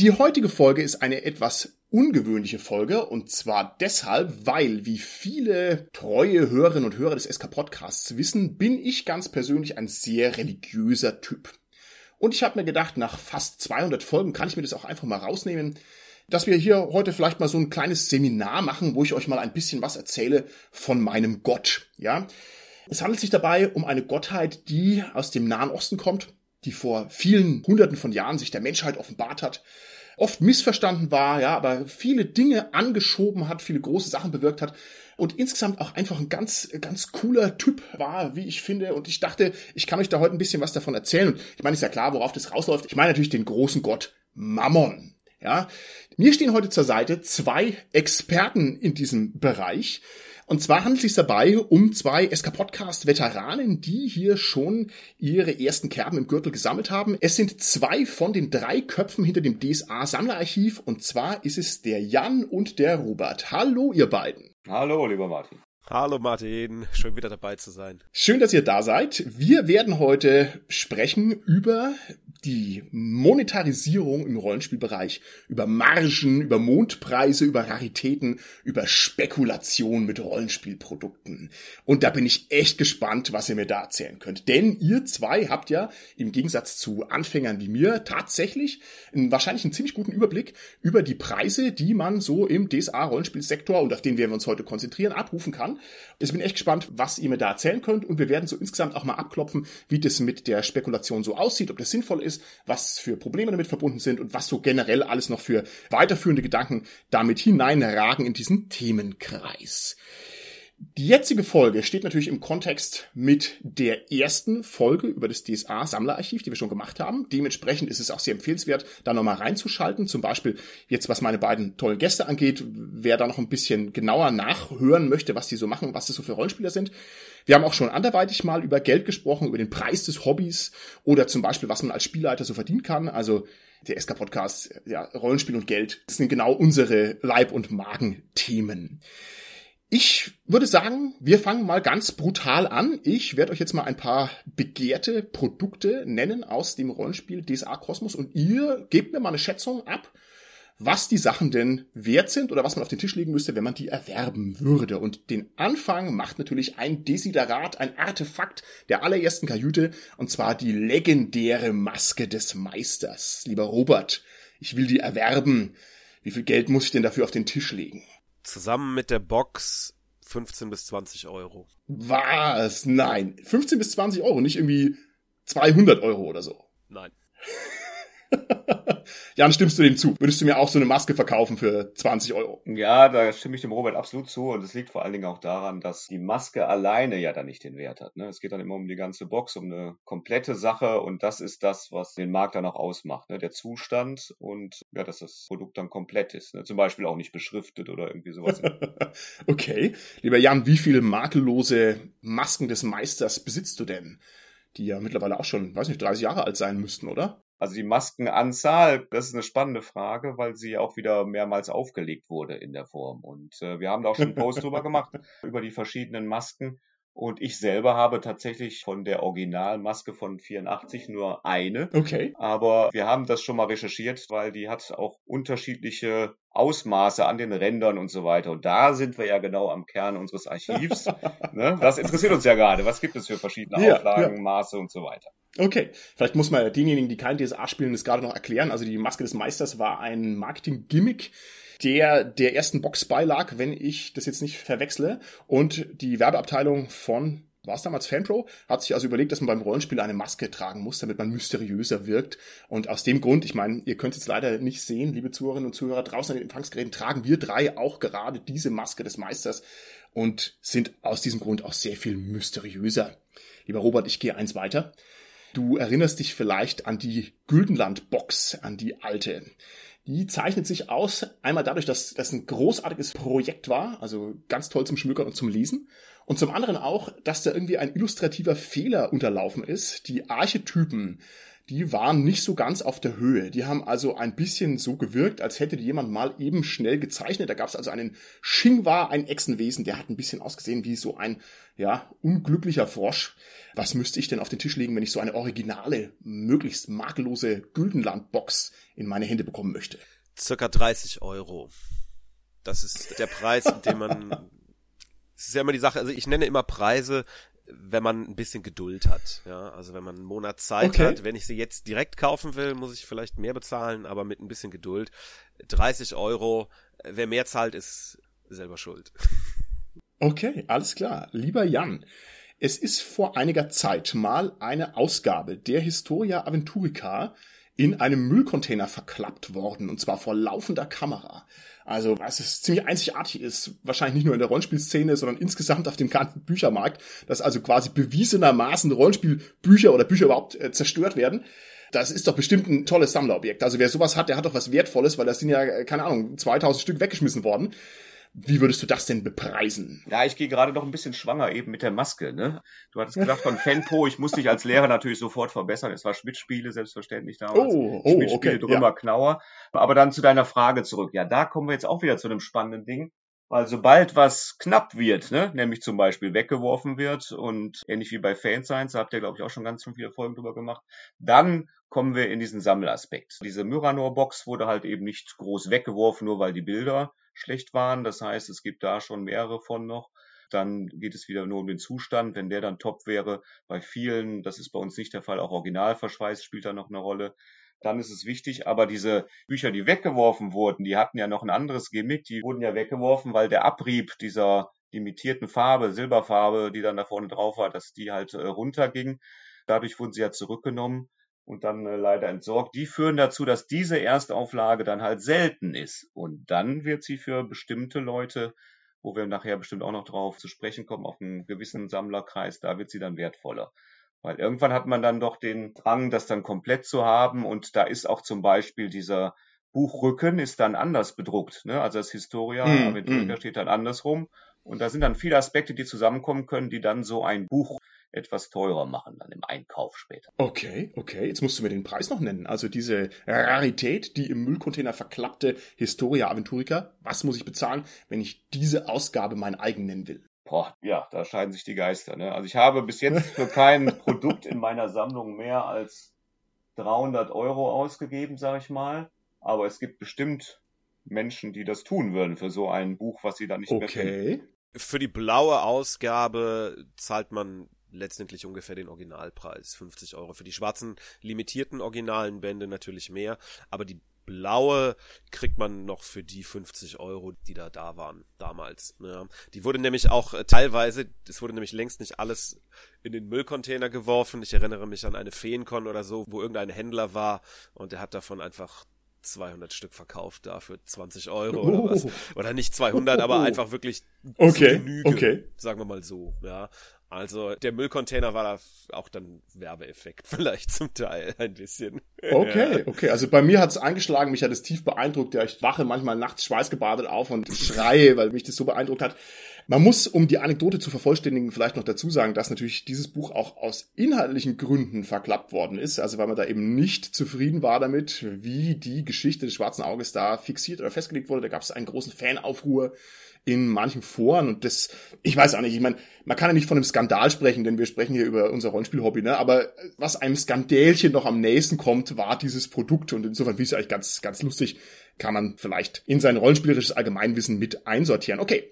Die heutige Folge ist eine etwas ungewöhnliche Folge und zwar deshalb, weil, wie viele treue Hörerinnen und Hörer des SK Podcasts wissen, bin ich ganz persönlich ein sehr religiöser Typ. Und ich habe mir gedacht, nach fast 200 Folgen kann ich mir das auch einfach mal rausnehmen, dass wir hier heute vielleicht mal so ein kleines Seminar machen, wo ich euch mal ein bisschen was erzähle von meinem Gott, ja. Es handelt sich dabei um eine Gottheit, die aus dem Nahen Osten kommt, die vor vielen Hunderten von Jahren sich der Menschheit offenbart hat, oft missverstanden war, ja, aber viele Dinge angeschoben hat, viele große Sachen bewirkt hat und insgesamt auch einfach ein ganz, ganz cooler Typ war, wie ich finde. Und ich dachte, ich kann euch da heute ein bisschen was davon erzählen. Und ich meine, ist ja klar, worauf das rausläuft. Ich meine natürlich den großen Gott Mammon. Ja, mir stehen heute zur Seite zwei Experten in diesem Bereich. Und zwar handelt es sich dabei um zwei SK-Podcast-Veteranen, die hier schon ihre ersten Kerben im Gürtel gesammelt haben. Es sind zwei von den drei Köpfen hinter dem DSA-Sammlerarchiv. Und zwar ist es der Jan und der Robert. Hallo, ihr beiden. Hallo, lieber Martin. Hallo Martin, schön wieder dabei zu sein. Schön, dass ihr da seid. Wir werden heute sprechen über die Monetarisierung im Rollenspielbereich, über Margen, über Mondpreise, über Raritäten, über Spekulation mit Rollenspielprodukten. Und da bin ich echt gespannt, was ihr mir da erzählen könnt. Denn ihr zwei habt ja im Gegensatz zu Anfängern wie mir tatsächlich einen, wahrscheinlich einen ziemlich guten Überblick über die Preise, die man so im DSA-Rollenspielsektor und auf den werden wir uns heute konzentrieren, abrufen kann. Ich bin echt gespannt, was ihr mir da erzählen könnt und wir werden so insgesamt auch mal abklopfen, wie das mit der Spekulation so aussieht, ob das sinnvoll ist ist, was für Probleme damit verbunden sind und was so generell alles noch für weiterführende Gedanken damit hineinragen in diesen Themenkreis. Die jetzige Folge steht natürlich im Kontext mit der ersten Folge über das DSA-Sammlerarchiv, die wir schon gemacht haben. Dementsprechend ist es auch sehr empfehlenswert, da nochmal reinzuschalten. Zum Beispiel jetzt, was meine beiden tollen Gäste angeht, wer da noch ein bisschen genauer nachhören möchte, was die so machen, was das so für Rollenspieler sind. Wir haben auch schon anderweitig mal über Geld gesprochen, über den Preis des Hobbys oder zum Beispiel, was man als Spielleiter so verdienen kann. Also der SK-Podcast, ja, Rollenspiel und Geld, das sind genau unsere Leib- und Magenthemen. Ich würde sagen, wir fangen mal ganz brutal an. Ich werde euch jetzt mal ein paar begehrte Produkte nennen aus dem Rollenspiel DSA Kosmos und ihr gebt mir mal eine Schätzung ab, was die Sachen denn wert sind oder was man auf den Tisch legen müsste, wenn man die erwerben würde. Und den Anfang macht natürlich ein Desiderat, ein Artefakt der allerersten Kajüte, und zwar die legendäre Maske des Meisters. Lieber Robert, ich will die erwerben. Wie viel Geld muss ich denn dafür auf den Tisch legen? Zusammen mit der Box 15 bis 20 Euro. Was? Nein. 15 bis 20 Euro, nicht irgendwie 200 Euro oder so. Nein. Jan, stimmst du dem zu? Würdest du mir auch so eine Maske verkaufen für 20 Euro? Ja, da stimme ich dem Robert absolut zu. Und es liegt vor allen Dingen auch daran, dass die Maske alleine ja dann nicht den Wert hat. Ne? Es geht dann immer um die ganze Box, um eine komplette Sache. Und das ist das, was den Markt dann auch ausmacht. Ne? Der Zustand und ja, dass das Produkt dann komplett ist. Ne? Zum Beispiel auch nicht beschriftet oder irgendwie sowas. okay. Lieber Jan, wie viele makellose Masken des Meisters besitzt du denn? Die ja mittlerweile auch schon, weiß nicht, 30 Jahre alt sein müssten, oder? Also die Maskenanzahl, das ist eine spannende Frage, weil sie auch wieder mehrmals aufgelegt wurde in der Form. Und äh, wir haben da auch schon einen Post drüber gemacht, über die verschiedenen Masken. Und ich selber habe tatsächlich von der Originalmaske von 84 nur eine. Okay. Aber wir haben das schon mal recherchiert, weil die hat auch unterschiedliche Ausmaße an den Rändern und so weiter. Und da sind wir ja genau am Kern unseres Archivs. ne? Das interessiert uns ja gerade. Was gibt es für verschiedene ja, Auflagen, ja. Maße und so weiter. Okay, vielleicht muss man denjenigen, die kein DSA spielen, das gerade noch erklären. Also die Maske des Meisters war ein Marketing-Gimmick, der der ersten Box beilag, wenn ich das jetzt nicht verwechsle. Und die Werbeabteilung von war es damals Fanpro, hat sich also überlegt, dass man beim Rollenspiel eine Maske tragen muss, damit man mysteriöser wirkt. Und aus dem Grund, ich meine, ihr könnt es jetzt leider nicht sehen, liebe Zuhörerinnen und Zuhörer, draußen an den Empfangsgeräten tragen wir drei auch gerade diese Maske des Meisters und sind aus diesem Grund auch sehr viel mysteriöser. Lieber Robert, ich gehe eins weiter. Du erinnerst dich vielleicht an die Güldenland-Box, an die alte. Die zeichnet sich aus, einmal dadurch, dass das ein großartiges Projekt war, also ganz toll zum Schmückern und zum Lesen. Und zum anderen auch, dass da irgendwie ein illustrativer Fehler unterlaufen ist. Die Archetypen, die waren nicht so ganz auf der Höhe. Die haben also ein bisschen so gewirkt, als hätte jemand mal eben schnell gezeichnet. Da gab es also einen Shingwa, ein Echsenwesen, der hat ein bisschen ausgesehen wie so ein, ja, unglücklicher Frosch. Was müsste ich denn auf den Tisch legen, wenn ich so eine originale, möglichst makellose Güldenland-Box in meine Hände bekommen möchte? Circa 30 Euro. Das ist der Preis, den man es ist ja immer die Sache, also ich nenne immer Preise, wenn man ein bisschen Geduld hat. Ja, also wenn man einen Monat Zeit okay. hat, wenn ich sie jetzt direkt kaufen will, muss ich vielleicht mehr bezahlen, aber mit ein bisschen Geduld. 30 Euro, wer mehr zahlt, ist selber schuld. Okay, alles klar. Lieber Jan, es ist vor einiger Zeit mal eine Ausgabe der Historia Aventurica in einem Müllcontainer verklappt worden, und zwar vor laufender Kamera. Also, was es ziemlich einzigartig ist, wahrscheinlich nicht nur in der Rollenspielszene, sondern insgesamt auf dem ganzen Büchermarkt, dass also quasi bewiesenermaßen Rollenspielbücher oder Bücher überhaupt äh, zerstört werden. Das ist doch bestimmt ein tolles Sammlerobjekt. Also wer sowas hat, der hat doch was Wertvolles, weil das sind ja, äh, keine Ahnung, 2000 Stück weggeschmissen worden. Wie würdest du das denn bepreisen? Ja, ich gehe gerade noch ein bisschen schwanger eben mit der Maske. Ne? Du hattest gesagt von Fanpo, ich muss dich als Lehrer natürlich sofort verbessern. Es war Schmidt-Spiele, selbstverständlich damals. Oh, oh Schmidt-Spiele, okay, Drümmer, ja. Knauer. Aber dann zu deiner Frage zurück. Ja, da kommen wir jetzt auch wieder zu einem spannenden Ding. Weil sobald was knapp wird, ne, nämlich zum Beispiel weggeworfen wird und ähnlich wie bei Fanscience, da habt ihr, glaube ich, auch schon ganz viele Folgen drüber gemacht, dann kommen wir in diesen Sammelaspekt. Diese Myranor-Box wurde halt eben nicht groß weggeworfen, nur weil die Bilder schlecht waren. Das heißt, es gibt da schon mehrere von noch. Dann geht es wieder nur um den Zustand. Wenn der dann top wäre, bei vielen, das ist bei uns nicht der Fall, auch Originalverschweiß spielt da noch eine Rolle. Dann ist es wichtig, aber diese Bücher, die weggeworfen wurden, die hatten ja noch ein anderes Gimmick. Die wurden ja weggeworfen, weil der Abrieb dieser limitierten Farbe, Silberfarbe, die dann da vorne drauf war, dass die halt äh, runterging. Dadurch wurden sie ja zurückgenommen und dann äh, leider entsorgt. Die führen dazu, dass diese Erstauflage dann halt selten ist. Und dann wird sie für bestimmte Leute, wo wir nachher bestimmt auch noch drauf zu sprechen kommen, auf einen gewissen Sammlerkreis, da wird sie dann wertvoller. Weil irgendwann hat man dann doch den Drang, das dann komplett zu haben. Und da ist auch zum Beispiel dieser Buchrücken ist dann anders bedruckt. Ne? Also das Historia mm, mm. steht dann andersrum. Und da sind dann viele Aspekte, die zusammenkommen können, die dann so ein Buch etwas teurer machen dann im Einkauf später. Okay, okay. Jetzt musst du mir den Preis noch nennen. Also diese Rarität, die im Müllcontainer verklappte Historia Aventurica. Was muss ich bezahlen, wenn ich diese Ausgabe mein eigen nennen will? Boah, ja, da scheiden sich die Geister. Ne? Also ich habe bis jetzt für kein Produkt in meiner Sammlung mehr als 300 Euro ausgegeben, sage ich mal. Aber es gibt bestimmt Menschen, die das tun würden für so ein Buch, was sie dann nicht okay. mehr kennen. Für die blaue Ausgabe zahlt man letztendlich ungefähr den Originalpreis, 50 Euro. Für die schwarzen limitierten originalen Bände natürlich mehr, aber die blaue kriegt man noch für die 50 Euro, die da da waren damals. Ja. Die wurde nämlich auch äh, teilweise, es wurde nämlich längst nicht alles in den Müllcontainer geworfen. Ich erinnere mich an eine Feencon oder so, wo irgendein Händler war und der hat davon einfach 200 Stück verkauft da für 20 Euro oder was. Oh. Oder nicht 200, aber einfach wirklich okay, Genüge, okay. sagen wir mal so, ja. Also der Müllcontainer war da auch dann Werbeeffekt vielleicht zum Teil ein bisschen. Okay, okay. Also bei mir hat es eingeschlagen, mich hat es tief beeindruckt. Ja, ich wache manchmal nachts schweißgebadet auf und schreie, weil mich das so beeindruckt hat. Man muss, um die Anekdote zu vervollständigen, vielleicht noch dazu sagen, dass natürlich dieses Buch auch aus inhaltlichen Gründen verklappt worden ist. Also weil man da eben nicht zufrieden war damit, wie die Geschichte des Schwarzen Auges da fixiert oder festgelegt wurde. Da gab es einen großen Fanaufruhr in manchen Foren und das, ich weiß auch nicht, ich meine, man kann ja nicht von einem Skandal sprechen, denn wir sprechen hier über unser Rollenspiel-Hobby, ne? Aber was einem Skandälchen noch am nächsten kommt, war dieses Produkt und insofern wie es eigentlich ganz, ganz lustig, kann man vielleicht in sein rollenspielerisches Allgemeinwissen mit einsortieren. Okay,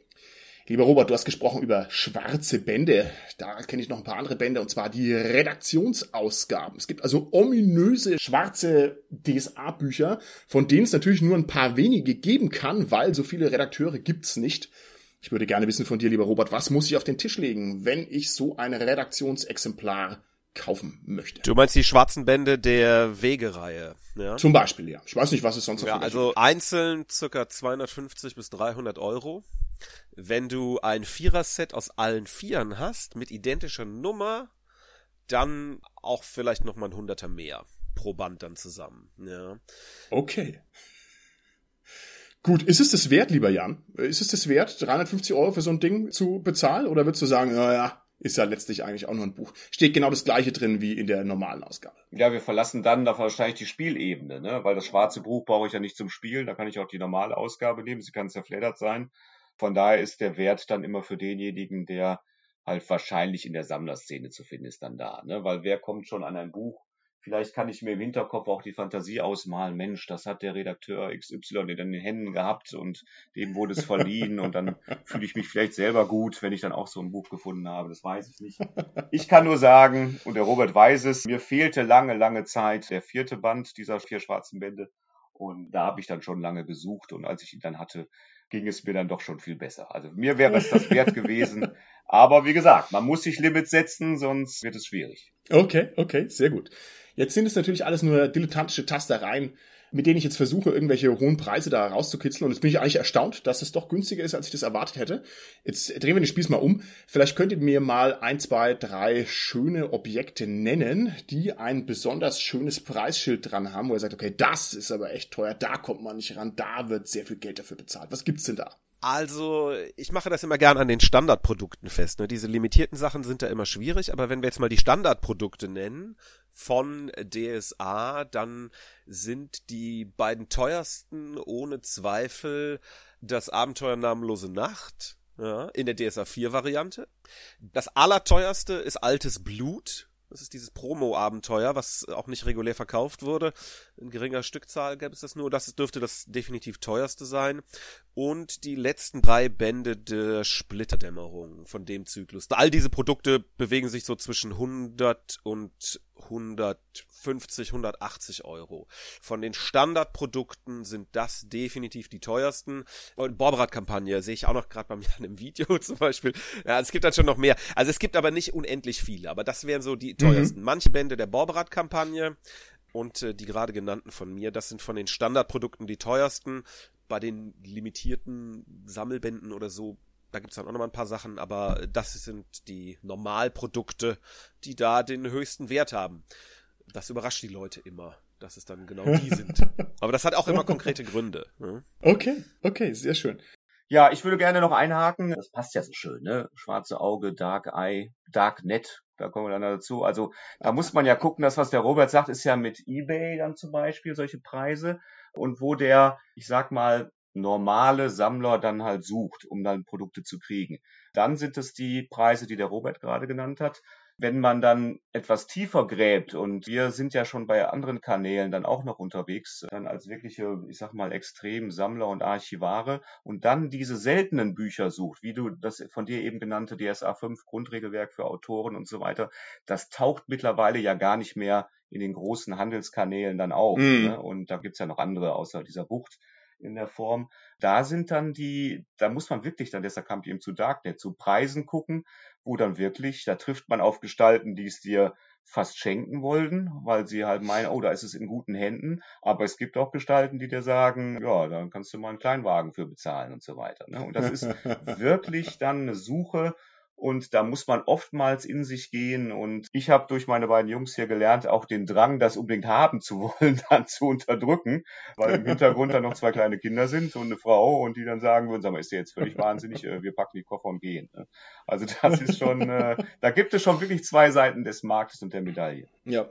Lieber Robert, du hast gesprochen über schwarze Bände. Da kenne ich noch ein paar andere Bände, und zwar die Redaktionsausgaben. Es gibt also ominöse schwarze DSA-Bücher, von denen es natürlich nur ein paar wenige geben kann, weil so viele Redakteure gibt's nicht. Ich würde gerne wissen von dir, lieber Robert, was muss ich auf den Tisch legen, wenn ich so ein Redaktionsexemplar kaufen möchte. Du meinst die schwarzen Bände der Wegereihe, ja? Zum Beispiel, ja. Ich weiß nicht, was es sonst noch Ja, also einzeln circa 250 bis 300 Euro. Wenn du ein Vierer-Set aus allen Vieren hast, mit identischer Nummer, dann auch vielleicht noch mal ein Hunderter mehr pro Band dann zusammen, ja. Okay. Gut, ist es das wert, lieber Jan? Ist es das wert, 350 Euro für so ein Ding zu bezahlen? Oder würdest du sagen, naja, ist ja letztlich eigentlich auch nur ein Buch. Steht genau das gleiche drin wie in der normalen Ausgabe. Ja, wir verlassen dann da wahrscheinlich die Spielebene, ne? weil das schwarze Buch brauche ich ja nicht zum Spielen, da kann ich auch die normale Ausgabe nehmen, sie kann zerfleddert sein. Von daher ist der Wert dann immer für denjenigen, der halt wahrscheinlich in der Sammlerszene zu finden ist, dann da. Ne? Weil wer kommt schon an ein Buch, Vielleicht kann ich mir im Hinterkopf auch die Fantasie ausmalen, Mensch, das hat der Redakteur XY in den Händen gehabt und dem wurde es verliehen und dann fühle ich mich vielleicht selber gut, wenn ich dann auch so ein Buch gefunden habe. Das weiß ich nicht. Ich kann nur sagen, und der Robert weiß es, mir fehlte lange, lange Zeit der vierte Band dieser vier schwarzen Bände und da habe ich dann schon lange gesucht und als ich ihn dann hatte, ging es mir dann doch schon viel besser. Also mir wäre es das wert gewesen. Aber wie gesagt, man muss sich Limits setzen, sonst wird es schwierig. Okay, okay, sehr gut. Jetzt sind es natürlich alles nur dilettantische Tastereien, mit denen ich jetzt versuche, irgendwelche hohen Preise da rauszukitzeln. Und jetzt bin ich eigentlich erstaunt, dass es doch günstiger ist, als ich das erwartet hätte. Jetzt drehen wir den Spieß mal um. Vielleicht könnt ihr mir mal ein, zwei, drei schöne Objekte nennen, die ein besonders schönes Preisschild dran haben, wo ihr sagt, okay, das ist aber echt teuer, da kommt man nicht ran, da wird sehr viel Geld dafür bezahlt. Was gibt's denn da? Also, ich mache das immer gern an den Standardprodukten fest. Ne? Diese limitierten Sachen sind da immer schwierig, aber wenn wir jetzt mal die Standardprodukte nennen von DSA, dann sind die beiden teuersten ohne Zweifel das Abenteuer Namenlose Nacht ja, in der DSA 4 Variante. Das allerteuerste ist Altes Blut das ist dieses Promo-Abenteuer, was auch nicht regulär verkauft wurde. In geringer Stückzahl gäbe es das nur. Das dürfte das definitiv teuerste sein. Und die letzten drei Bände der Splitterdämmerung von dem Zyklus. All diese Produkte bewegen sich so zwischen 100 und 150, 180 Euro. Von den Standardprodukten sind das definitiv die teuersten. Und Borberat-Kampagne sehe ich auch noch gerade bei mir in einem Video zum Beispiel. Ja, es gibt dann schon noch mehr. Also es gibt aber nicht unendlich viele, aber das wären so die teuersten. Mhm. Manche Bände der Borberat-Kampagne und äh, die gerade genannten von mir, das sind von den Standardprodukten die teuersten. Bei den limitierten Sammelbänden oder so da gibt's dann auch noch mal ein paar Sachen, aber das sind die Normalprodukte, die da den höchsten Wert haben. Das überrascht die Leute immer, dass es dann genau die sind. Aber das hat auch immer konkrete Gründe. Ne? Okay, okay, sehr schön. Ja, ich würde gerne noch einhaken. Das passt ja so schön, ne? Schwarze Auge, Dark Eye, Dark Net, da kommen wir dann dazu. Also da muss man ja gucken, das, was der Robert sagt, ist ja mit eBay dann zum Beispiel solche Preise. Und wo der, ich sag mal, normale Sammler dann halt sucht, um dann Produkte zu kriegen. Dann sind es die Preise, die der Robert gerade genannt hat. Wenn man dann etwas tiefer gräbt und wir sind ja schon bei anderen Kanälen dann auch noch unterwegs, dann als wirkliche, ich sag mal, extrem Sammler und Archivare und dann diese seltenen Bücher sucht, wie du das von dir eben genannte DSA 5 Grundregelwerk für Autoren und so weiter, das taucht mittlerweile ja gar nicht mehr in den großen Handelskanälen dann auf. Mm. Ne? Und da gibt's ja noch andere außer dieser Bucht in der Form. Da sind dann die, da muss man wirklich dann, deshalb kam ich eben zu Darknet, zu Preisen gucken, wo dann wirklich, da trifft man auf Gestalten, die es dir fast schenken wollten, weil sie halt meinen, oh, da ist es in guten Händen. Aber es gibt auch Gestalten, die dir sagen, ja, dann kannst du mal einen Kleinwagen für bezahlen und so weiter. Ne? Und das ist wirklich dann eine Suche und da muss man oftmals in sich gehen. Und ich habe durch meine beiden Jungs hier gelernt, auch den Drang, das unbedingt haben zu wollen, dann zu unterdrücken, weil im Hintergrund dann noch zwei kleine Kinder sind und eine Frau und die dann sagen würden, sag mal, ist der jetzt völlig wahnsinnig, äh, wir packen die Koffer und gehen. Ne? Also das ist schon, äh, da gibt es schon wirklich zwei Seiten des Marktes und der Medaille. Ja,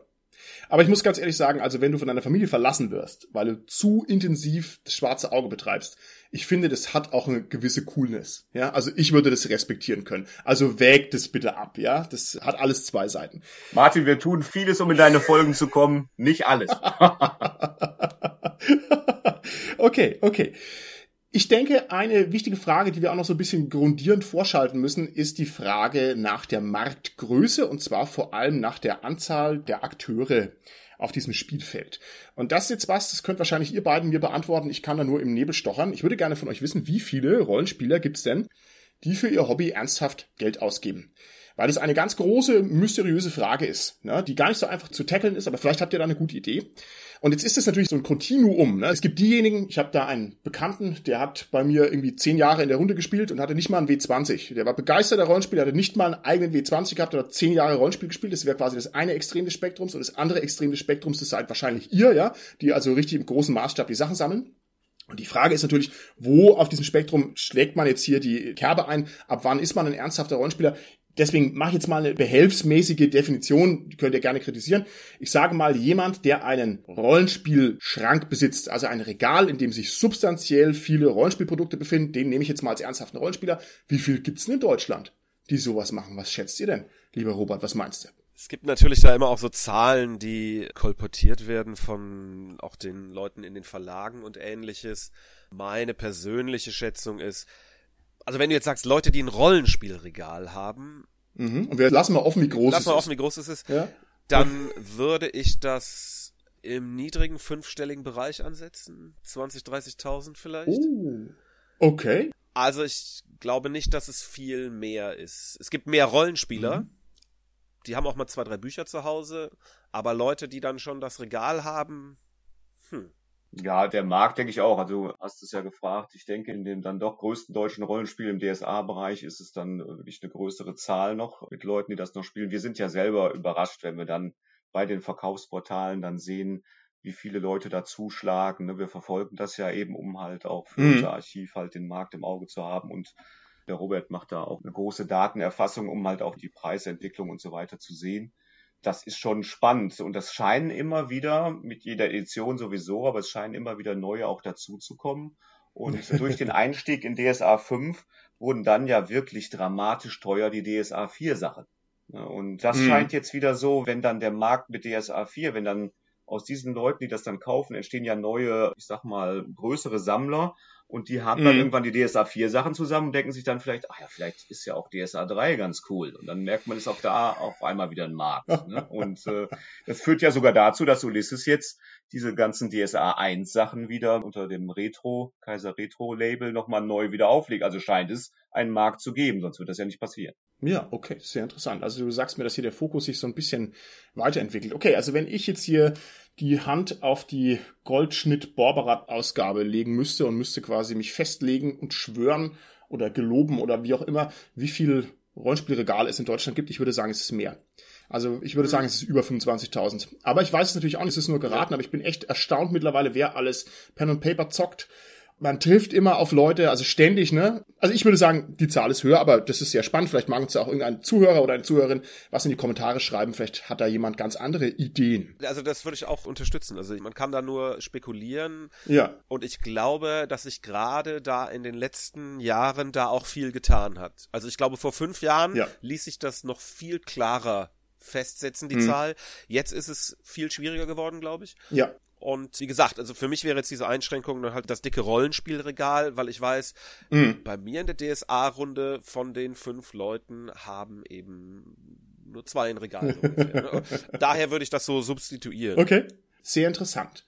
aber ich muss ganz ehrlich sagen, also wenn du von deiner Familie verlassen wirst, weil du zu intensiv das schwarze Auge betreibst, ich finde, das hat auch eine gewisse Coolness. Ja, also ich würde das respektieren können. Also wägt es bitte ab. Ja, das hat alles zwei Seiten. Martin, wir tun vieles, um in deine Folgen zu kommen. Nicht alles. okay, okay. Ich denke, eine wichtige Frage, die wir auch noch so ein bisschen grundierend vorschalten müssen, ist die Frage nach der Marktgröße und zwar vor allem nach der Anzahl der Akteure auf diesem Spielfeld. Und das ist jetzt was, das könnt wahrscheinlich ihr beiden mir beantworten. Ich kann da nur im Nebel stochern. Ich würde gerne von euch wissen, wie viele Rollenspieler gibt's denn, die für ihr Hobby ernsthaft Geld ausgeben? Weil das eine ganz große, mysteriöse Frage ist, ne, die gar nicht so einfach zu tackeln ist, aber vielleicht habt ihr da eine gute Idee. Und jetzt ist es natürlich so ein Kontinuum. Ne? Es gibt diejenigen, ich habe da einen Bekannten, der hat bei mir irgendwie zehn Jahre in der Runde gespielt und hatte nicht mal einen W20. Der war begeisterter Rollenspieler, hatte nicht mal einen eigenen W20 gehabt, hat zehn Jahre Rollenspiel gespielt. Das wäre quasi das eine Extrem des Spektrums und das andere Extrem des Spektrums, das seid wahrscheinlich ihr, ja, die also richtig im großen Maßstab die Sachen sammeln. Und die Frage ist natürlich, wo auf diesem Spektrum schlägt man jetzt hier die Kerbe ein? Ab wann ist man ein ernsthafter Rollenspieler? Deswegen mache ich jetzt mal eine behelfsmäßige Definition, die könnt ihr gerne kritisieren. Ich sage mal, jemand, der einen Rollenspielschrank besitzt, also ein Regal, in dem sich substanziell viele Rollenspielprodukte befinden, den nehme ich jetzt mal als ernsthaften Rollenspieler. Wie viel gibt's denn in Deutschland, die sowas machen? Was schätzt ihr denn, lieber Robert? Was meinst du? Es gibt natürlich da immer auch so Zahlen, die kolportiert werden von auch den Leuten in den Verlagen und ähnliches. Meine persönliche Schätzung ist, also wenn du jetzt sagst, Leute, die ein Rollenspielregal haben. Mhm. Und wir lassen mal offen, wie groß es mal offen, wie groß es ist. Ja? Dann würde ich das im niedrigen fünfstelligen Bereich ansetzen. 20, 30.000 vielleicht. Oh. Okay. Also ich glaube nicht, dass es viel mehr ist. Es gibt mehr Rollenspieler. Mhm. Die haben auch mal zwei, drei Bücher zu Hause. Aber Leute, die dann schon das Regal haben, hm. Ja, der Markt denke ich auch. Also du hast es ja gefragt. Ich denke, in dem dann doch größten deutschen Rollenspiel im DSA-Bereich ist es dann wirklich eine größere Zahl noch mit Leuten, die das noch spielen. Wir sind ja selber überrascht, wenn wir dann bei den Verkaufsportalen dann sehen, wie viele Leute da zuschlagen. Ne? Wir verfolgen das ja eben, um halt auch für mhm. unser Archiv halt den Markt im Auge zu haben. Und der Robert macht da auch eine große Datenerfassung, um halt auch die Preisentwicklung und so weiter zu sehen das ist schon spannend. Und das scheinen immer wieder, mit jeder Edition sowieso, aber es scheinen immer wieder neue auch dazu zu kommen. Und durch den Einstieg in DSA 5 wurden dann ja wirklich dramatisch teuer die DSA 4 Sachen. Und das mhm. scheint jetzt wieder so, wenn dann der Markt mit DSA 4, wenn dann aus diesen Leuten, die das dann kaufen, entstehen ja neue, ich sag mal, größere Sammler und die haben dann mhm. irgendwann die DSA 4 Sachen zusammen und denken sich dann vielleicht, ach ja, vielleicht ist ja auch DSA 3 ganz cool. Und dann merkt man, ist auch da auf einmal wieder ein Markt. Ne? Und äh, das führt ja sogar dazu, dass Ulysses jetzt diese ganzen DSA 1 Sachen wieder unter dem Retro, Kaiser Retro Label nochmal neu wieder auflegt. Also scheint es einen Markt zu geben, sonst wird das ja nicht passieren. Ja, okay, sehr interessant. Also du sagst mir, dass hier der Fokus sich so ein bisschen weiterentwickelt. Okay, also wenn ich jetzt hier die Hand auf die Goldschnitt-Borberat-Ausgabe legen müsste und müsste quasi mich festlegen und schwören oder geloben oder wie auch immer, wie viel Rollenspielregal es in Deutschland gibt. Ich würde sagen, es ist mehr. Also ich würde sagen, es ist über 25.000. Aber ich weiß es natürlich auch nicht, es ist nur geraten, aber ich bin echt erstaunt mittlerweile, wer alles Pen und Paper zockt man trifft immer auf Leute, also ständig, ne? Also ich würde sagen, die Zahl ist höher, aber das ist sehr spannend. Vielleicht mag uns ja auch irgendein Zuhörer oder eine Zuhörerin was in die Kommentare schreiben. Vielleicht hat da jemand ganz andere Ideen. Also das würde ich auch unterstützen. Also man kann da nur spekulieren. Ja. Und ich glaube, dass sich gerade da in den letzten Jahren da auch viel getan hat. Also ich glaube, vor fünf Jahren ja. ließ sich das noch viel klarer festsetzen, die hm. Zahl. Jetzt ist es viel schwieriger geworden, glaube ich. Ja. Und wie gesagt, also für mich wäre jetzt diese Einschränkung dann halt das dicke Rollenspielregal, weil ich weiß, mhm. bei mir in der DSA-Runde von den fünf Leuten haben eben nur zwei ein Regal. So ne? Daher würde ich das so substituieren. Okay, sehr interessant.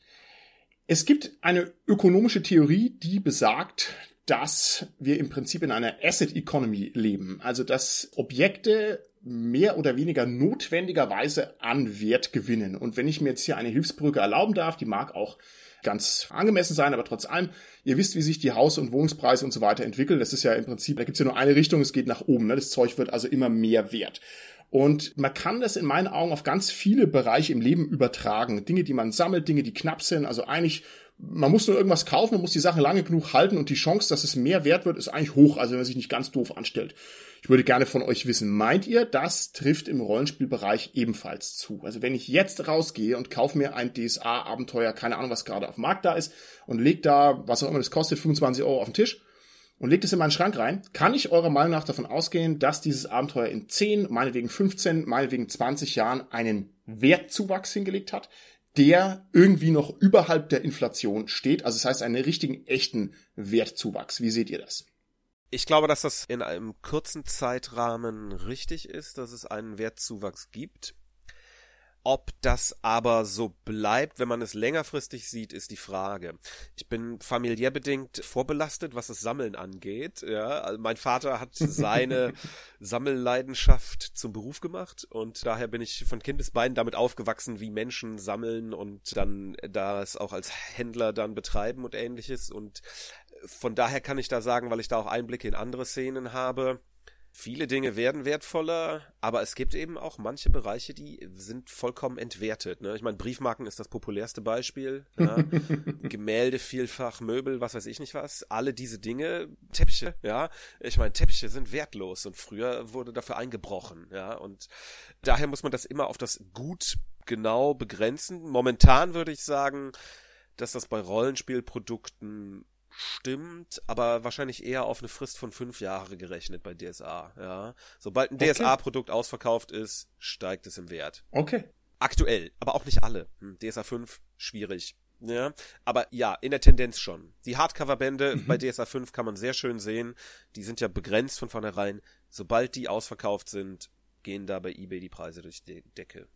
Es gibt eine ökonomische Theorie, die besagt, dass wir im Prinzip in einer Asset Economy leben. Also dass Objekte mehr oder weniger notwendigerweise an Wert gewinnen. Und wenn ich mir jetzt hier eine Hilfsbrücke erlauben darf, die mag auch ganz angemessen sein, aber trotz allem, ihr wisst, wie sich die Haus- und Wohnungspreise und so weiter entwickeln. Das ist ja im Prinzip, da gibt's ja nur eine Richtung, es geht nach oben. Ne? Das Zeug wird also immer mehr wert. Und man kann das in meinen Augen auf ganz viele Bereiche im Leben übertragen. Dinge, die man sammelt, Dinge, die knapp sind. Also eigentlich man muss nur irgendwas kaufen, man muss die Sache lange genug halten und die Chance, dass es mehr wert wird, ist eigentlich hoch, also wenn man sich nicht ganz doof anstellt. Ich würde gerne von euch wissen, meint ihr, das trifft im Rollenspielbereich ebenfalls zu? Also wenn ich jetzt rausgehe und kaufe mir ein DSA-Abenteuer, keine Ahnung, was gerade auf dem Markt da ist, und leg da, was auch immer das kostet, 25 Euro auf den Tisch und legt es in meinen Schrank rein, kann ich eurer Meinung nach davon ausgehen, dass dieses Abenteuer in 10, meinetwegen 15, meinetwegen 20 Jahren einen Wertzuwachs hingelegt hat, der irgendwie noch überhalb der Inflation steht. Also das heißt einen richtigen, echten Wertzuwachs. Wie seht ihr das? Ich glaube, dass das in einem kurzen Zeitrahmen richtig ist, dass es einen Wertzuwachs gibt. Ob das aber so bleibt, wenn man es längerfristig sieht, ist die Frage. Ich bin familiär bedingt vorbelastet, was das Sammeln angeht. Ja, also mein Vater hat seine Sammelleidenschaft zum Beruf gemacht und daher bin ich von Kindesbeinen damit aufgewachsen, wie Menschen sammeln und dann das auch als Händler dann betreiben und ähnliches. Und von daher kann ich da sagen, weil ich da auch Einblicke in andere Szenen habe, Viele Dinge werden wertvoller, aber es gibt eben auch manche Bereiche, die sind vollkommen entwertet. Ne? Ich meine, Briefmarken ist das populärste Beispiel. Ja? Gemälde vielfach, Möbel, was weiß ich nicht was. Alle diese Dinge, Teppiche, ja. Ich meine, Teppiche sind wertlos und früher wurde dafür eingebrochen, ja. Und daher muss man das immer auf das Gut genau begrenzen. Momentan würde ich sagen, dass das bei Rollenspielprodukten stimmt, aber wahrscheinlich eher auf eine Frist von fünf Jahre gerechnet bei DSA, ja. Sobald ein okay. DSA-Produkt ausverkauft ist, steigt es im Wert. Okay. Aktuell, aber auch nicht alle. Hm, DSA 5, schwierig. Ja, aber ja, in der Tendenz schon. Die Hardcover-Bände mhm. bei DSA 5 kann man sehr schön sehen. Die sind ja begrenzt von vornherein. Sobald die ausverkauft sind, gehen da bei eBay die Preise durch die Decke.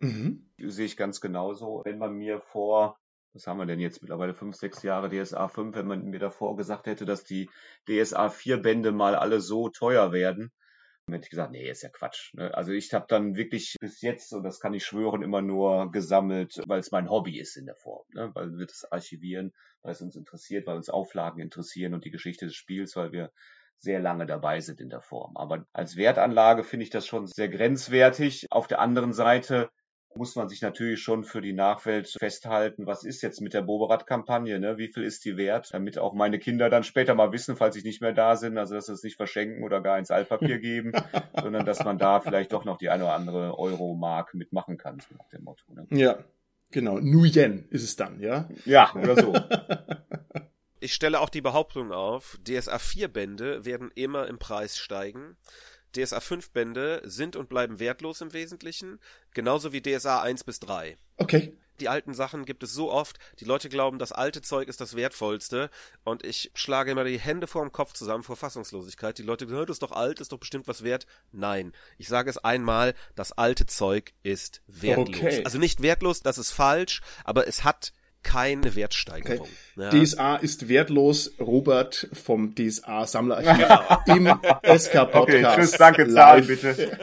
Mhm. Sehe ich ganz genauso. Wenn man mir vor was haben wir denn jetzt mittlerweile fünf, sechs Jahre DSA 5, wenn man mir davor gesagt hätte, dass die DSA 4 Bände mal alle so teuer werden, dann hätte ich gesagt, nee, ist ja Quatsch. Ne? Also ich habe dann wirklich bis jetzt, und das kann ich schwören, immer nur gesammelt, weil es mein Hobby ist in der Form. Ne? Weil wir das archivieren, weil es uns interessiert, weil uns Auflagen interessieren und die Geschichte des Spiels, weil wir sehr lange dabei sind in der Form. Aber als Wertanlage finde ich das schon sehr grenzwertig. Auf der anderen Seite muss man sich natürlich schon für die Nachwelt festhalten, was ist jetzt mit der Boberat-Kampagne, ne? wie viel ist die wert, damit auch meine Kinder dann später mal wissen, falls ich nicht mehr da sind, also dass sie es nicht verschenken oder gar ins Altpapier geben, sondern dass man da vielleicht doch noch die eine oder andere Euro-Mark mitmachen kann, so nach dem Motto. Ne? Ja, genau. Nuyen ist es dann, ja? Ja, oder so. Ich stelle auch die Behauptung auf, DSA 4 Bände werden immer im Preis steigen. DSA 5 Bände sind und bleiben wertlos im Wesentlichen, genauso wie DSA 1 bis 3. Okay. Die alten Sachen gibt es so oft, die Leute glauben, das alte Zeug ist das wertvollste und ich schlage immer die Hände vor dem Kopf zusammen vor Fassungslosigkeit. Die Leute sagen, das ist doch alt, ist doch bestimmt was wert. Nein, ich sage es einmal, das alte Zeug ist wertlos. Okay. Also nicht wertlos, das ist falsch, aber es hat keine Wertsteigerung. Okay. Ja. DSA ist wertlos, Robert vom DSA Sammlerarchiv ja. im SK Podcast. Okay, tschüss, danke, Zahlen bitte.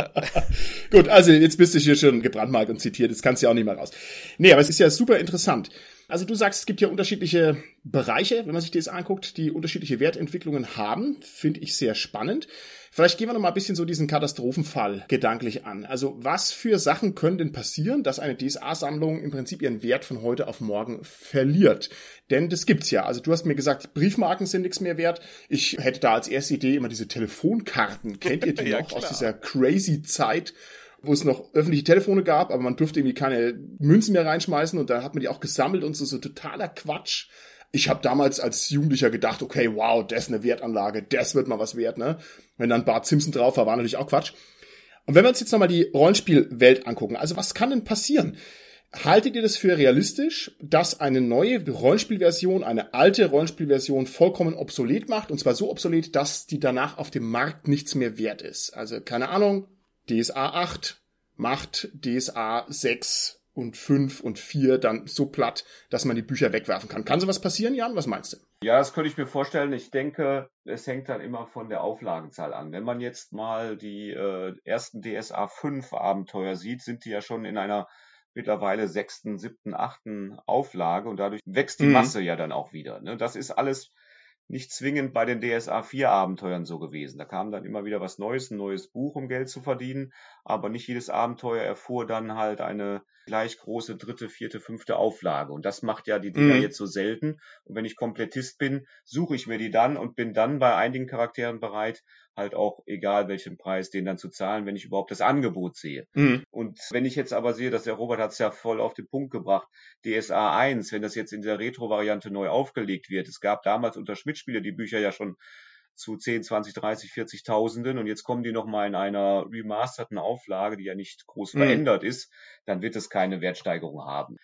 Gut, also jetzt bist du hier schon gebrandmarkt und zitiert, das kannst du ja auch nicht mehr raus. Nee, aber es ist ja super interessant. Also du sagst, es gibt ja unterschiedliche Bereiche, wenn man sich das anguckt, die unterschiedliche Wertentwicklungen haben. Finde ich sehr spannend. Vielleicht gehen wir noch mal ein bisschen so diesen Katastrophenfall gedanklich an. Also was für Sachen können denn passieren, dass eine DSA-Sammlung im Prinzip ihren Wert von heute auf morgen verliert? Denn das gibt's ja. Also du hast mir gesagt, Briefmarken sind nichts mehr wert. Ich hätte da als erste Idee immer diese Telefonkarten. Kennt ihr die ja, noch klar. aus dieser crazy Zeit? Wo es noch öffentliche Telefone gab, aber man durfte irgendwie keine Münzen mehr reinschmeißen und da hat man die auch gesammelt und so, so totaler Quatsch. Ich habe damals als Jugendlicher gedacht, okay, wow, das ist eine Wertanlage, das wird mal was wert, ne? Wenn dann Bart Simpson drauf war, war natürlich auch Quatsch. Und wenn wir uns jetzt nochmal die Rollenspielwelt angucken, also was kann denn passieren? Haltet ihr das für realistisch, dass eine neue Rollenspielversion eine alte Rollenspielversion vollkommen obsolet macht? Und zwar so obsolet, dass die danach auf dem Markt nichts mehr wert ist. Also keine Ahnung, DSA 8 macht DSA 6 und 5 und 4 dann so platt, dass man die Bücher wegwerfen kann. Kann sowas passieren, Jan? Was meinst du? Ja, das könnte ich mir vorstellen. Ich denke, es hängt dann immer von der Auflagenzahl an. Wenn man jetzt mal die äh, ersten DSA 5 Abenteuer sieht, sind die ja schon in einer mittlerweile sechsten, siebten, achten Auflage und dadurch wächst die mhm. Masse ja dann auch wieder. Ne? Das ist alles nicht zwingend bei den DSA 4 Abenteuern so gewesen. Da kam dann immer wieder was Neues, ein neues Buch, um Geld zu verdienen, aber nicht jedes Abenteuer erfuhr dann halt eine gleich große dritte, vierte, fünfte Auflage. Und das macht ja die Dinger mhm. jetzt so selten. Und wenn ich Komplettist bin, suche ich mir die dann und bin dann bei einigen Charakteren bereit, halt auch egal welchen Preis den dann zu zahlen, wenn ich überhaupt das Angebot sehe. Mhm. Und wenn ich jetzt aber sehe, dass der Robert hat es ja voll auf den Punkt gebracht, DSA 1, wenn das jetzt in der Retro-Variante neu aufgelegt wird, es gab damals unter Schmidt-Spieler die Bücher ja schon zu 10, 20, 30, 40.000 und jetzt kommen die nochmal in einer remasterten Auflage, die ja nicht groß mhm. verändert ist, dann wird es keine Wertsteigerung haben.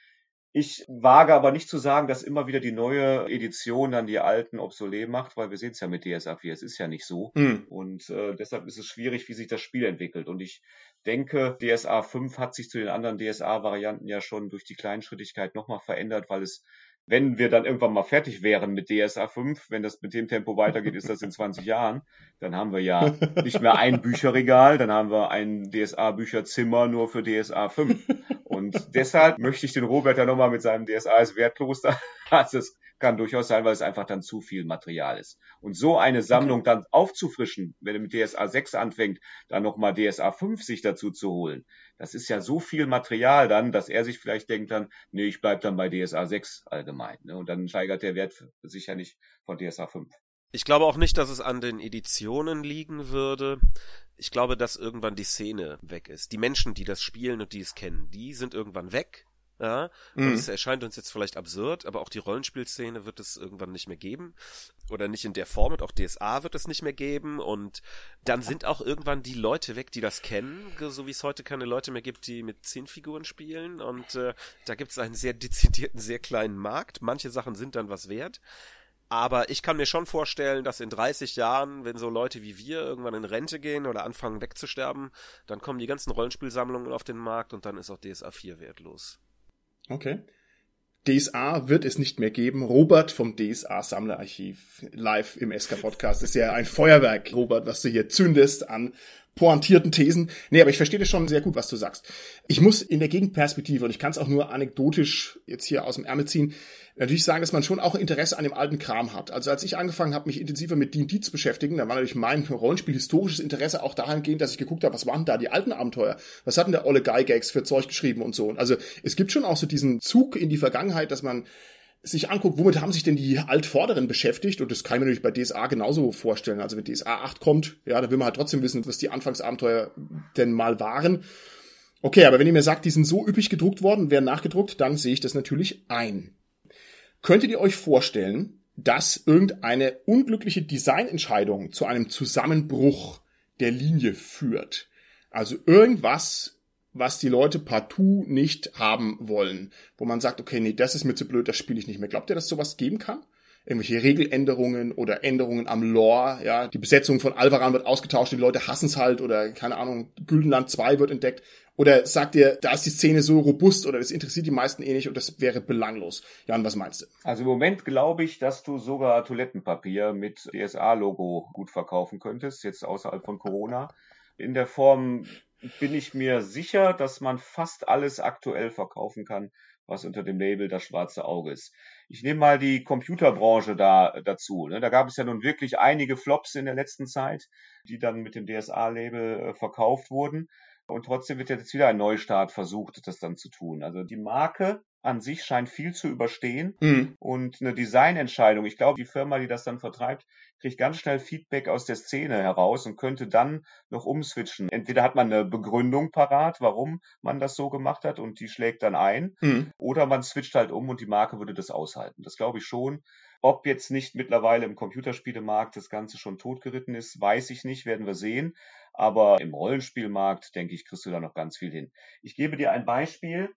Ich wage aber nicht zu sagen, dass immer wieder die neue Edition dann die alten obsolet macht, weil wir sehen es ja mit DSA 4, es ist ja nicht so. Mhm. Und äh, deshalb ist es schwierig, wie sich das Spiel entwickelt. Und ich denke, DSA 5 hat sich zu den anderen DSA-Varianten ja schon durch die Kleinschrittigkeit nochmal verändert, weil es wenn wir dann irgendwann mal fertig wären mit DSA 5, wenn das mit dem Tempo weitergeht, ist das in 20 Jahren, dann haben wir ja nicht mehr ein Bücherregal, dann haben wir ein DSA-Bücherzimmer nur für DSA 5. Und deshalb möchte ich den Robert da nochmal mit seinem DSA ist wertlos da. Also es kann durchaus sein, weil es einfach dann zu viel Material ist. Und so eine Sammlung dann aufzufrischen, wenn er mit DSA 6 anfängt, dann nochmal DSA 5 sich dazu zu holen, das ist ja so viel Material dann, dass er sich vielleicht denkt dann, nee, ich bleib dann bei DSA 6 allgemein. Ne? Und dann steigert der Wert sicher nicht von DSA 5. Ich glaube auch nicht, dass es an den Editionen liegen würde. Ich glaube, dass irgendwann die Szene weg ist. Die Menschen, die das spielen und die es kennen, die sind irgendwann weg. Ja, und mhm. es erscheint uns jetzt vielleicht absurd, aber auch die Rollenspielszene wird es irgendwann nicht mehr geben. Oder nicht in der Form und auch DSA wird es nicht mehr geben. Und dann sind auch irgendwann die Leute weg, die das kennen, so wie es heute keine Leute mehr gibt, die mit zehn Figuren spielen. Und äh, da gibt es einen sehr dezidierten, sehr kleinen Markt. Manche Sachen sind dann was wert. Aber ich kann mir schon vorstellen, dass in 30 Jahren, wenn so Leute wie wir irgendwann in Rente gehen oder anfangen wegzusterben, dann kommen die ganzen Rollenspielsammlungen auf den Markt und dann ist auch DSA 4 wertlos. Okay. DSA wird es nicht mehr geben. Robert vom DSA Sammlerarchiv live im SK Podcast ist ja ein Feuerwerk, Robert, was du hier zündest an pointierten Thesen. Nee, aber ich verstehe das schon sehr gut, was du sagst. Ich muss in der Gegenperspektive, und ich kann es auch nur anekdotisch jetzt hier aus dem Ärmel ziehen, natürlich sagen, dass man schon auch Interesse an dem alten Kram hat. Also als ich angefangen habe, mich intensiver mit D&D zu beschäftigen, da war natürlich mein Rollenspiel historisches Interesse auch dahingehend, dass ich geguckt habe, was waren da die alten Abenteuer? Was hat denn der Olle Gygax für Zeug geschrieben und so? Also es gibt schon auch so diesen Zug in die Vergangenheit, dass man sich anguckt, womit haben sich denn die Altvorderen beschäftigt, und das kann ich mir natürlich bei DSA genauso vorstellen. Also wenn DSA 8 kommt, ja, dann will man halt trotzdem wissen, was die Anfangsabenteuer denn mal waren. Okay, aber wenn ihr mir sagt, die sind so üppig gedruckt worden, werden nachgedruckt, dann sehe ich das natürlich ein. Könntet ihr euch vorstellen, dass irgendeine unglückliche Designentscheidung zu einem Zusammenbruch der Linie führt? Also irgendwas was die Leute partout nicht haben wollen. Wo man sagt, okay, nee, das ist mir zu blöd, das spiele ich nicht mehr. Glaubt ihr, dass sowas geben kann? Irgendwelche Regeländerungen oder Änderungen am Lore, ja, die Besetzung von Alvaran wird ausgetauscht, die Leute hassen es halt oder keine Ahnung, Güldenland 2 wird entdeckt. Oder sagt ihr, da ist die Szene so robust oder das interessiert die meisten eh nicht und das wäre belanglos? Jan, was meinst du? Also im Moment glaube ich, dass du sogar Toilettenpapier mit DSA-Logo gut verkaufen könntest, jetzt außerhalb von Corona. In der Form bin ich mir sicher, dass man fast alles aktuell verkaufen kann, was unter dem Label das schwarze Auge ist. Ich nehme mal die Computerbranche da dazu. Ne? Da gab es ja nun wirklich einige Flops in der letzten Zeit, die dann mit dem DSA-Label äh, verkauft wurden. Und trotzdem wird jetzt wieder ein Neustart versucht, das dann zu tun. Also die Marke an sich scheint viel zu überstehen mhm. und eine Designentscheidung. Ich glaube, die Firma, die das dann vertreibt, kriegt ganz schnell Feedback aus der Szene heraus und könnte dann noch umswitchen. Entweder hat man eine Begründung parat, warum man das so gemacht hat und die schlägt dann ein, mhm. oder man switcht halt um und die Marke würde das aushalten. Das glaube ich schon. Ob jetzt nicht mittlerweile im Computerspielemarkt das Ganze schon totgeritten ist, weiß ich nicht, werden wir sehen. Aber im Rollenspielmarkt, denke ich, kriegst du da noch ganz viel hin. Ich gebe dir ein Beispiel.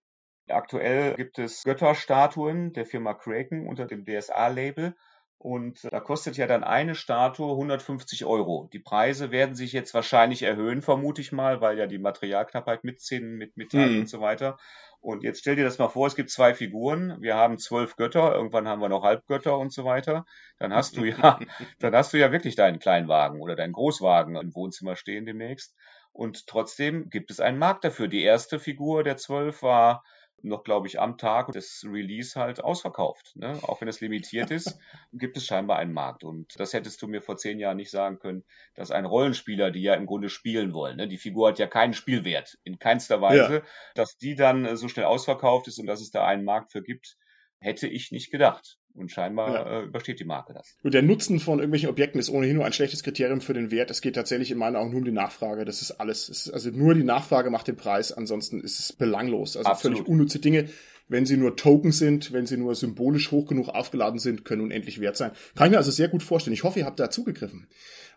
Aktuell gibt es Götterstatuen der Firma Kraken unter dem DSA-Label. Und da kostet ja dann eine Statue 150 Euro. Die Preise werden sich jetzt wahrscheinlich erhöhen, vermute ich mal, weil ja die Materialknappheit mitziehen, mit Metall mhm. und so weiter. Und jetzt stell dir das mal vor, es gibt zwei Figuren. Wir haben zwölf Götter, irgendwann haben wir noch Halbgötter und so weiter. Dann hast du ja, dann hast du ja wirklich deinen Kleinwagen oder deinen Großwagen im Wohnzimmer stehen demnächst. Und trotzdem gibt es einen Markt dafür. Die erste Figur der zwölf war noch, glaube ich, am Tag des Release halt ausverkauft. Ne? Auch wenn es limitiert ist, gibt es scheinbar einen Markt. Und das hättest du mir vor zehn Jahren nicht sagen können, dass ein Rollenspieler, die ja im Grunde spielen wollen, ne? die Figur hat ja keinen Spielwert in keinster Weise, ja. dass die dann so schnell ausverkauft ist und dass es da einen Markt für gibt, hätte ich nicht gedacht. Und scheinbar ja. äh, übersteht die Marke das. Und der Nutzen von irgendwelchen Objekten ist ohnehin nur ein schlechtes Kriterium für den Wert. Es geht tatsächlich in meinen Augen nur um die Nachfrage. Das ist alles. Ist also nur die Nachfrage macht den Preis. Ansonsten ist es belanglos. Also Absolut. völlig unnütze Dinge. Wenn sie nur Token sind, wenn sie nur symbolisch hoch genug aufgeladen sind, können unendlich wert sein. Kann ich mir also sehr gut vorstellen. Ich hoffe, ihr habt da zugegriffen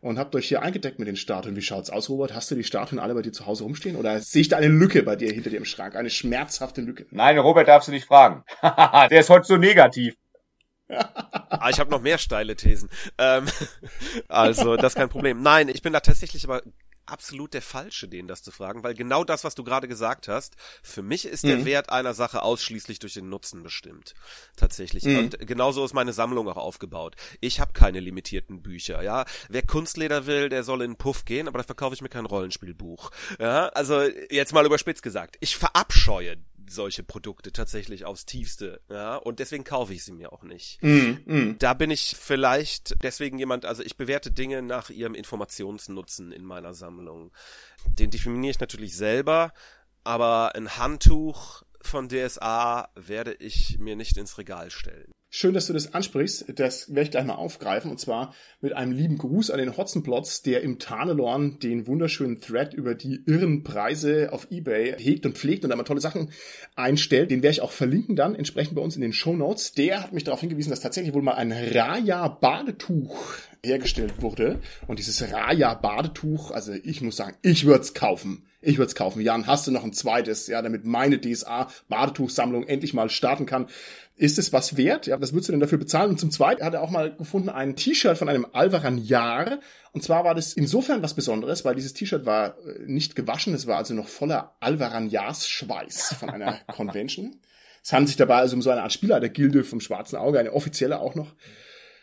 und habt euch hier eingedeckt mit den Statuen. Wie schaut's aus, Robert? Hast du die Statuen alle bei dir zu Hause rumstehen oder sehe ich da eine Lücke bei dir hinter dir im Schrank? Eine schmerzhafte Lücke? Nein, Robert darfst du nicht fragen. Der ist heute so negativ ah, ich habe noch mehr steile Thesen. Ähm, also, das ist kein Problem. Nein, ich bin da tatsächlich aber absolut der Falsche, den das zu fragen, weil genau das, was du gerade gesagt hast, für mich ist mhm. der Wert einer Sache ausschließlich durch den Nutzen bestimmt. Tatsächlich. Mhm. Und genauso ist meine Sammlung auch aufgebaut. Ich habe keine limitierten Bücher, ja. Wer Kunstleder will, der soll in den Puff gehen, aber da verkaufe ich mir kein Rollenspielbuch. Ja, also jetzt mal überspitzt gesagt. Ich verabscheue solche Produkte tatsächlich aufs tiefste, ja, und deswegen kaufe ich sie mir auch nicht. Mm, mm. Da bin ich vielleicht deswegen jemand, also ich bewerte Dinge nach ihrem Informationsnutzen in meiner Sammlung. Den definiere ich natürlich selber, aber ein Handtuch von DSA werde ich mir nicht ins Regal stellen. Schön, dass du das ansprichst. Das werde ich gleich mal aufgreifen. Und zwar mit einem lieben Gruß an den Hotzenplotz, der im Tarnelorn den wunderschönen Thread über die irren Preise auf Ebay hegt und pflegt und da mal tolle Sachen einstellt. Den werde ich auch verlinken dann entsprechend bei uns in den Show Notes. Der hat mich darauf hingewiesen, dass tatsächlich wohl mal ein Raya-Badetuch hergestellt wurde. Und dieses Raya-Badetuch, also ich muss sagen, ich würde es kaufen. Ich würde es kaufen. Jan, hast du noch ein zweites, ja, damit meine DSA-Badetuchsammlung endlich mal starten kann? Ist es was wert? Ja, was würdest du denn dafür bezahlen? Und zum Zweiten hat er auch mal gefunden ein T-Shirt von einem Alvaran Jahr. Und zwar war das insofern was Besonderes, weil dieses T-Shirt war äh, nicht gewaschen. Es war also noch voller Alvaran Jahrs Schweiß von einer Convention. Es handelt sich dabei also um so eine Art Spieler der Gilde vom Schwarzen Auge, eine offizielle auch noch.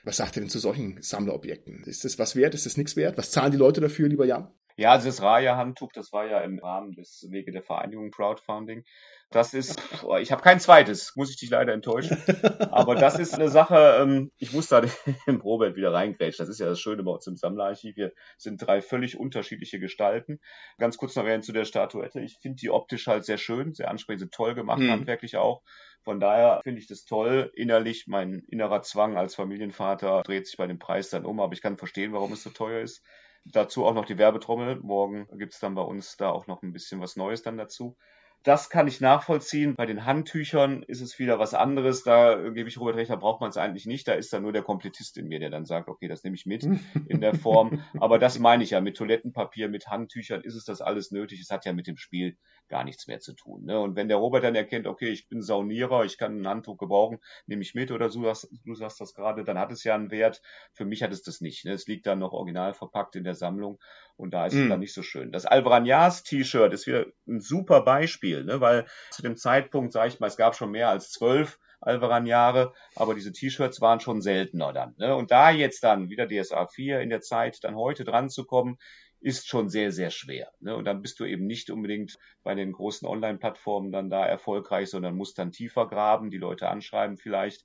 Was sagt ihr denn zu solchen Sammlerobjekten? Ist das was wert? Ist das nichts wert? Was zahlen die Leute dafür, lieber Jan? Ja, also das Raya-Handtuch, das war ja im Rahmen des Wege der Vereinigung Crowdfunding. Das ist, ich habe kein zweites, muss ich dich leider enttäuschen. Aber das ist eine Sache, ähm, ich muss da den Robert wieder reingrätschen. Das ist ja das Schöne bei uns im Sammlerarchiv. Wir sind drei völlig unterschiedliche Gestalten. Ganz kurz noch zu der Statuette. Ich finde die optisch halt sehr schön, sehr ansprechend, toll gemacht, hm. handwerklich auch. Von daher finde ich das toll. Innerlich, mein innerer Zwang als Familienvater dreht sich bei dem Preis dann um, aber ich kann verstehen, warum es so teuer ist. Dazu auch noch die Werbetrommel. Morgen gibt's dann bei uns da auch noch ein bisschen was Neues dann dazu. Das kann ich nachvollziehen. Bei den Handtüchern ist es wieder was anderes. Da gebe ich Robert recht, da braucht man es eigentlich nicht. Da ist dann nur der Komplettist in mir, der dann sagt, okay, das nehme ich mit in der Form. Aber das meine ich ja. Mit Toilettenpapier, mit Handtüchern ist es das alles nötig. Es hat ja mit dem Spiel gar nichts mehr zu tun. Ne? Und wenn der Robert dann erkennt, okay, ich bin Saunierer, ich kann ein Handtuch gebrauchen, nehme ich mit oder du sagst, du sagst das gerade, dann hat es ja einen Wert. Für mich hat es das nicht. Ne? Es liegt dann noch original verpackt in der Sammlung und da ist mm. es dann nicht so schön. Das Alvaranyas T-Shirt ist wieder ein super Beispiel, ne? weil zu dem Zeitpunkt, sage ich mal, es gab schon mehr als zwölf Alvaran-Jahre, aber diese T-Shirts waren schon seltener dann. Ne? Und da jetzt dann wieder DSA 4 in der Zeit, dann heute dran zu kommen, ist schon sehr, sehr schwer. Ne? Und dann bist du eben nicht unbedingt bei den großen Online-Plattformen dann da erfolgreich, sondern musst dann tiefer graben, die Leute anschreiben vielleicht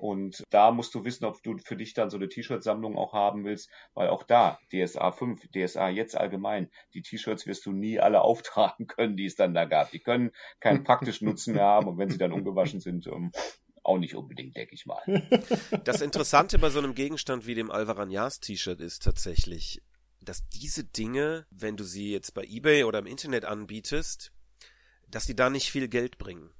und da musst du wissen, ob du für dich dann so eine T-Shirt-Sammlung auch haben willst, weil auch da, DSA 5, DSA jetzt allgemein, die T-Shirts wirst du nie alle auftragen können, die es dann da gab. Die können keinen praktischen Nutzen mehr haben und wenn sie dann ungewaschen sind, um, ähm, auch nicht unbedingt, denke ich mal. Das Interessante bei so einem Gegenstand wie dem Alvaranyas T-Shirt ist tatsächlich, dass diese Dinge, wenn du sie jetzt bei eBay oder im Internet anbietest, dass die da nicht viel Geld bringen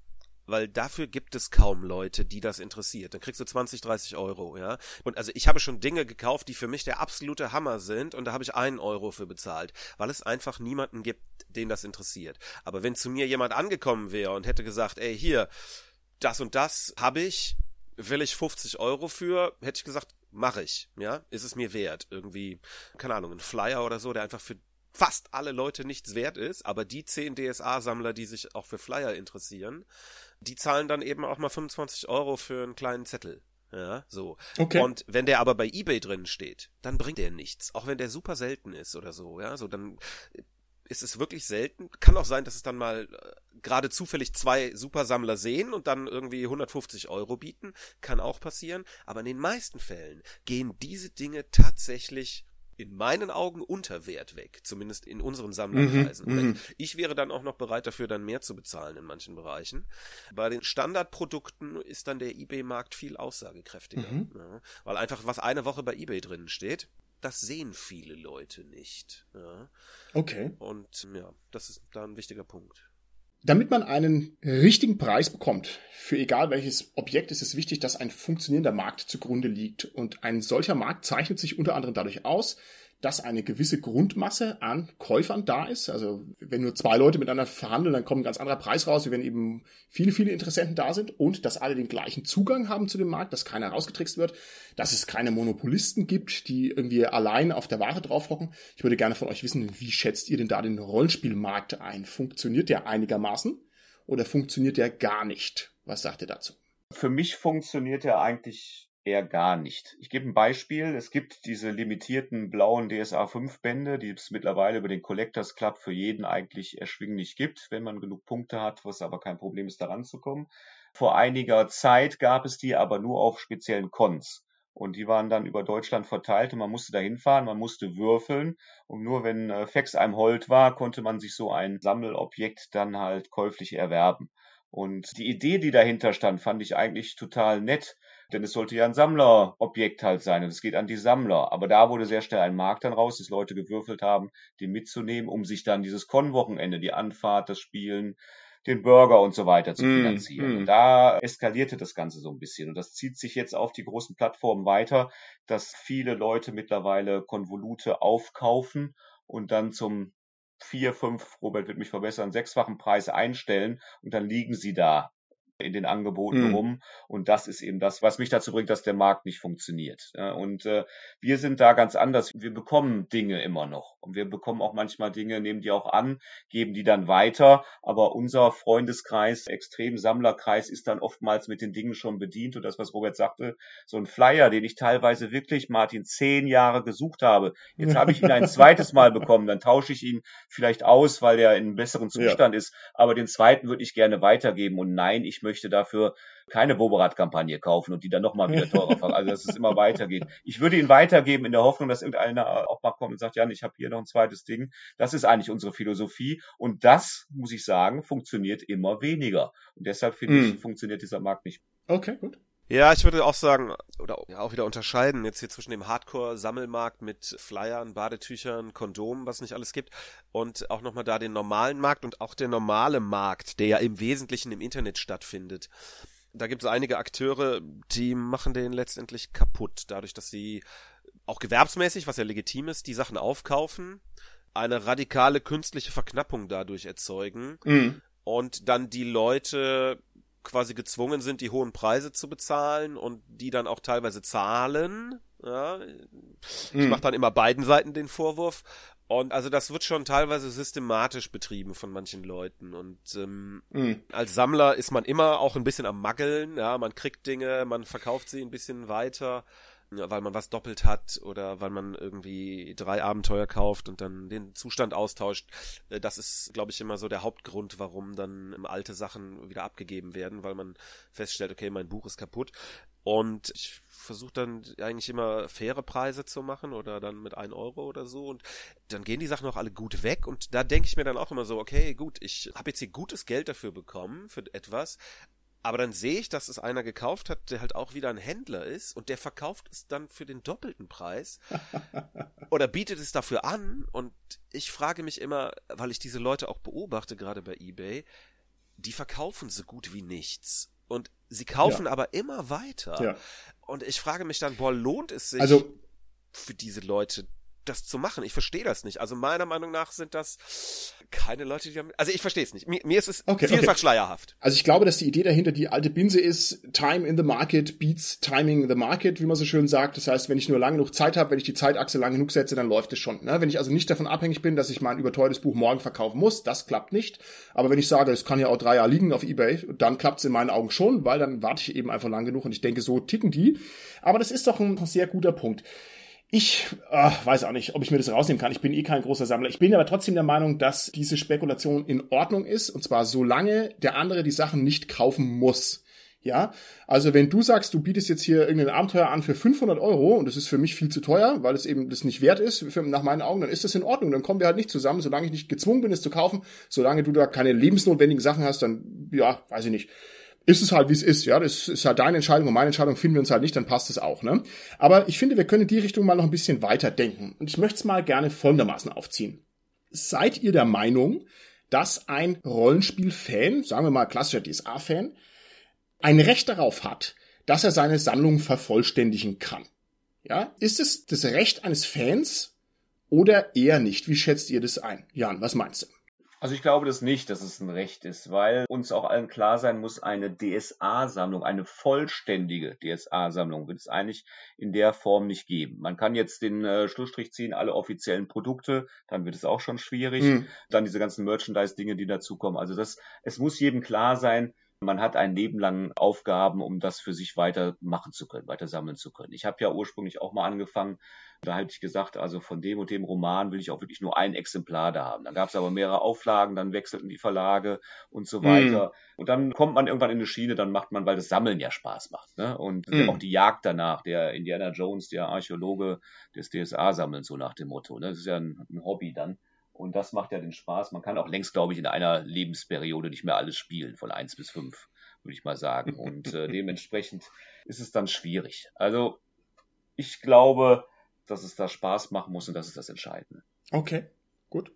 weil dafür gibt es kaum Leute, die das interessiert. Dann kriegst du 20, 30 Euro, ja. Und also ich habe schon Dinge gekauft, die für mich der absolute Hammer sind und da habe ich einen Euro für bezahlt, weil es einfach niemanden gibt, den das interessiert. Aber wenn zu mir jemand angekommen wäre und hätte gesagt, ey, hier, das und das habe ich, will ich 50 Euro für, hätte ich gesagt, mache ich, ja, ist es mir wert. Irgendwie, keine Ahnung, ein Flyer oder so, der einfach für fast alle Leute nichts wert ist, aber die 10 DSA-Sammler, die sich auch für Flyer interessieren, die zahlen dann eben auch mal 25 Euro für einen kleinen Zettel. Ja, so. Okay. Und wenn der aber bei eBay drin steht, dann bringt der nichts. Auch wenn der super selten ist oder so, ja, so dann ist es wirklich selten. Kann auch sein, dass es dann mal äh, gerade zufällig zwei Supersammler sehen und dann irgendwie 150 Euro bieten. Kann auch passieren. Aber in den meisten Fällen gehen diese Dinge tatsächlich in meinen Augen unter Wert weg, zumindest in unseren Sammlerkreisen. Mhm, mhm, ich wäre dann auch noch bereit dafür, dann mehr zu bezahlen in manchen Bereichen. Bei den Standardprodukten ist dann der eBay-Markt viel aussagekräftiger, mhm. ja, weil einfach was eine Woche bei eBay drin steht, das sehen viele Leute nicht. Ja. Okay. Und ja, das ist da ein wichtiger Punkt. Damit man einen richtigen Preis bekommt, für egal welches Objekt, ist es wichtig, dass ein funktionierender Markt zugrunde liegt. Und ein solcher Markt zeichnet sich unter anderem dadurch aus, dass eine gewisse Grundmasse an Käufern da ist. Also wenn nur zwei Leute miteinander verhandeln, dann kommt ein ganz anderer Preis raus, wie wenn eben viele, viele Interessenten da sind und dass alle den gleichen Zugang haben zu dem Markt, dass keiner rausgetrickst wird, dass es keine Monopolisten gibt, die irgendwie allein auf der Ware draufhocken. Ich würde gerne von euch wissen, wie schätzt ihr denn da den Rollenspielmarkt ein? Funktioniert der einigermaßen oder funktioniert der gar nicht? Was sagt ihr dazu? Für mich funktioniert er eigentlich eher gar nicht. Ich gebe ein Beispiel. Es gibt diese limitierten blauen DSA 5 Bände, die es mittlerweile über den Collectors Club für jeden eigentlich erschwinglich gibt, wenn man genug Punkte hat, was aber kein Problem ist, daran zu kommen. Vor einiger Zeit gab es die aber nur auf speziellen Cons. Und die waren dann über Deutschland verteilt und man musste da hinfahren, man musste würfeln. Und nur wenn äh, Fex einem Hold war, konnte man sich so ein Sammelobjekt dann halt käuflich erwerben. Und die Idee, die dahinter stand, fand ich eigentlich total nett, denn es sollte ja ein Sammlerobjekt halt sein und es geht an die Sammler. Aber da wurde sehr schnell ein Markt dann raus, dass Leute gewürfelt haben, die mitzunehmen, um sich dann dieses Con-Wochenende, die Anfahrt, das Spielen, den Burger und so weiter zu mm, finanzieren. Mm, mm. Und da eskalierte das Ganze so ein bisschen. Und das zieht sich jetzt auf die großen Plattformen weiter, dass viele Leute mittlerweile Konvolute aufkaufen und dann zum vier, fünf, Robert wird mich verbessern, sechsfachen Preis einstellen und dann liegen sie da in den Angeboten mhm. rum. Und das ist eben das, was mich dazu bringt, dass der Markt nicht funktioniert. Und äh, wir sind da ganz anders. Wir bekommen Dinge immer noch. Und wir bekommen auch manchmal Dinge, nehmen die auch an, geben die dann weiter. Aber unser Freundeskreis, extrem Sammlerkreis, ist dann oftmals mit den Dingen schon bedient. Und das, was Robert sagte, so ein Flyer, den ich teilweise wirklich, Martin, zehn Jahre gesucht habe. Jetzt habe ich ihn ein zweites Mal bekommen. Dann tausche ich ihn vielleicht aus, weil er in einem besseren Zustand ja. ist. Aber den zweiten würde ich gerne weitergeben. Und nein, ich möchte möchte dafür keine Boberat-Kampagne kaufen und die dann nochmal wieder teurer fahren. Also dass es immer weitergeht. Ich würde ihn weitergeben in der Hoffnung, dass irgendeiner auch mal kommt und sagt, Jan, ich habe hier noch ein zweites Ding. Das ist eigentlich unsere Philosophie. Und das, muss ich sagen, funktioniert immer weniger. Und deshalb finde mm. ich, hm. funktioniert dieser Markt nicht. Okay, gut. Ja, ich würde auch sagen, oder auch wieder unterscheiden, jetzt hier zwischen dem Hardcore-Sammelmarkt mit Flyern, Badetüchern, Kondomen, was nicht alles gibt, und auch nochmal da den normalen Markt und auch der normale Markt, der ja im Wesentlichen im Internet stattfindet. Da gibt es einige Akteure, die machen den letztendlich kaputt, dadurch, dass sie auch gewerbsmäßig, was ja legitim ist, die Sachen aufkaufen, eine radikale künstliche Verknappung dadurch erzeugen mhm. und dann die Leute quasi gezwungen sind, die hohen Preise zu bezahlen und die dann auch teilweise zahlen. Ja, ich mhm. mache dann immer beiden Seiten den Vorwurf. Und also das wird schon teilweise systematisch betrieben von manchen Leuten. Und ähm, mhm. als Sammler ist man immer auch ein bisschen am Maggeln. Ja, man kriegt Dinge, man verkauft sie ein bisschen weiter weil man was doppelt hat oder weil man irgendwie drei Abenteuer kauft und dann den Zustand austauscht. Äh, das ist, glaube ich, immer so der Hauptgrund, warum dann alte Sachen wieder abgegeben werden, weil man feststellt, okay, mein Buch ist kaputt. Und ich versuche dann eigentlich immer faire Preise zu machen oder dann mit ein Euro oder so und dann gehen die Sachen auch alle gut weg und da denke ich mir dann auch immer so, okay, gut, ich habe jetzt hier gutes Geld dafür bekommen für etwas, aber dann sehe ich, dass es einer gekauft hat, der halt auch wieder ein Händler ist und der verkauft es dann für den doppelten Preis oder bietet es dafür an und ich frage mich immer, weil ich diese Leute auch beobachte, gerade bei eBay, die verkaufen so gut wie nichts und sie kaufen ja. aber immer weiter. Ja. Und ich frage mich dann, boah, lohnt es sich also, für diese Leute das zu machen. Ich verstehe das nicht. Also meiner Meinung nach sind das keine Leute, die damit, also ich verstehe es nicht. Mir, mir, ist es okay, vielfach okay. schleierhaft. Also ich glaube, dass die Idee dahinter die alte Binse ist, Time in the Market beats Timing the Market, wie man so schön sagt. Das heißt, wenn ich nur lange genug Zeit habe, wenn ich die Zeitachse lang genug setze, dann läuft es schon. Ne? Wenn ich also nicht davon abhängig bin, dass ich mein überteuertes Buch morgen verkaufen muss, das klappt nicht. Aber wenn ich sage, es kann ja auch drei Jahre liegen auf Ebay, dann klappt es in meinen Augen schon, weil dann warte ich eben einfach lang genug und ich denke, so ticken die. Aber das ist doch ein sehr guter Punkt. Ich äh, weiß auch nicht, ob ich mir das rausnehmen kann. Ich bin eh kein großer Sammler. Ich bin aber trotzdem der Meinung, dass diese Spekulation in Ordnung ist. Und zwar solange der andere die Sachen nicht kaufen muss. Ja, also wenn du sagst, du bietest jetzt hier irgendein Abenteuer an für 500 Euro und das ist für mich viel zu teuer, weil es eben das nicht wert ist, für, nach meinen Augen, dann ist das in Ordnung. Dann kommen wir halt nicht zusammen, solange ich nicht gezwungen bin, es zu kaufen. Solange du da keine lebensnotwendigen Sachen hast, dann, ja, weiß ich nicht ist es halt, wie es ist, ja. Das ist halt deine Entscheidung und meine Entscheidung finden wir uns halt nicht, dann passt es auch, ne? Aber ich finde, wir können in die Richtung mal noch ein bisschen weiter denken. Und ich möchte es mal gerne folgendermaßen aufziehen. Seid ihr der Meinung, dass ein Rollenspiel-Fan, sagen wir mal klassischer DSA-Fan, ein Recht darauf hat, dass er seine Sammlung vervollständigen kann? Ja? Ist es das Recht eines Fans oder eher nicht? Wie schätzt ihr das ein? Jan, was meinst du? Also ich glaube das nicht, dass es ein Recht ist, weil uns auch allen klar sein muss, eine DSA-Sammlung, eine vollständige DSA-Sammlung wird es eigentlich in der Form nicht geben. Man kann jetzt den äh, Schlussstrich ziehen, alle offiziellen Produkte, dann wird es auch schon schwierig. Mhm. Dann diese ganzen Merchandise-Dinge, die dazukommen. Also das, es muss jedem klar sein, man hat ein Leben lang Aufgaben, um das für sich weiter machen zu können, weiter sammeln zu können. Ich habe ja ursprünglich auch mal angefangen, da hätte ich gesagt, also von dem und dem Roman will ich auch wirklich nur ein Exemplar da haben. Dann gab es aber mehrere Auflagen, dann wechselten die Verlage und so weiter. Mm. Und dann kommt man irgendwann in eine Schiene, dann macht man, weil das Sammeln ja Spaß macht. Ne? Und mm. auch die Jagd danach, der Indiana Jones, der Archäologe des DSA sammeln, so nach dem Motto. Ne? Das ist ja ein, ein Hobby dann. Und das macht ja den Spaß. Man kann auch längst, glaube ich, in einer Lebensperiode nicht mehr alles spielen, von eins bis fünf, würde ich mal sagen. Und äh, dementsprechend ist es dann schwierig. Also ich glaube, dass es da Spaß machen muss und das ist das Entscheidende. Okay, gut.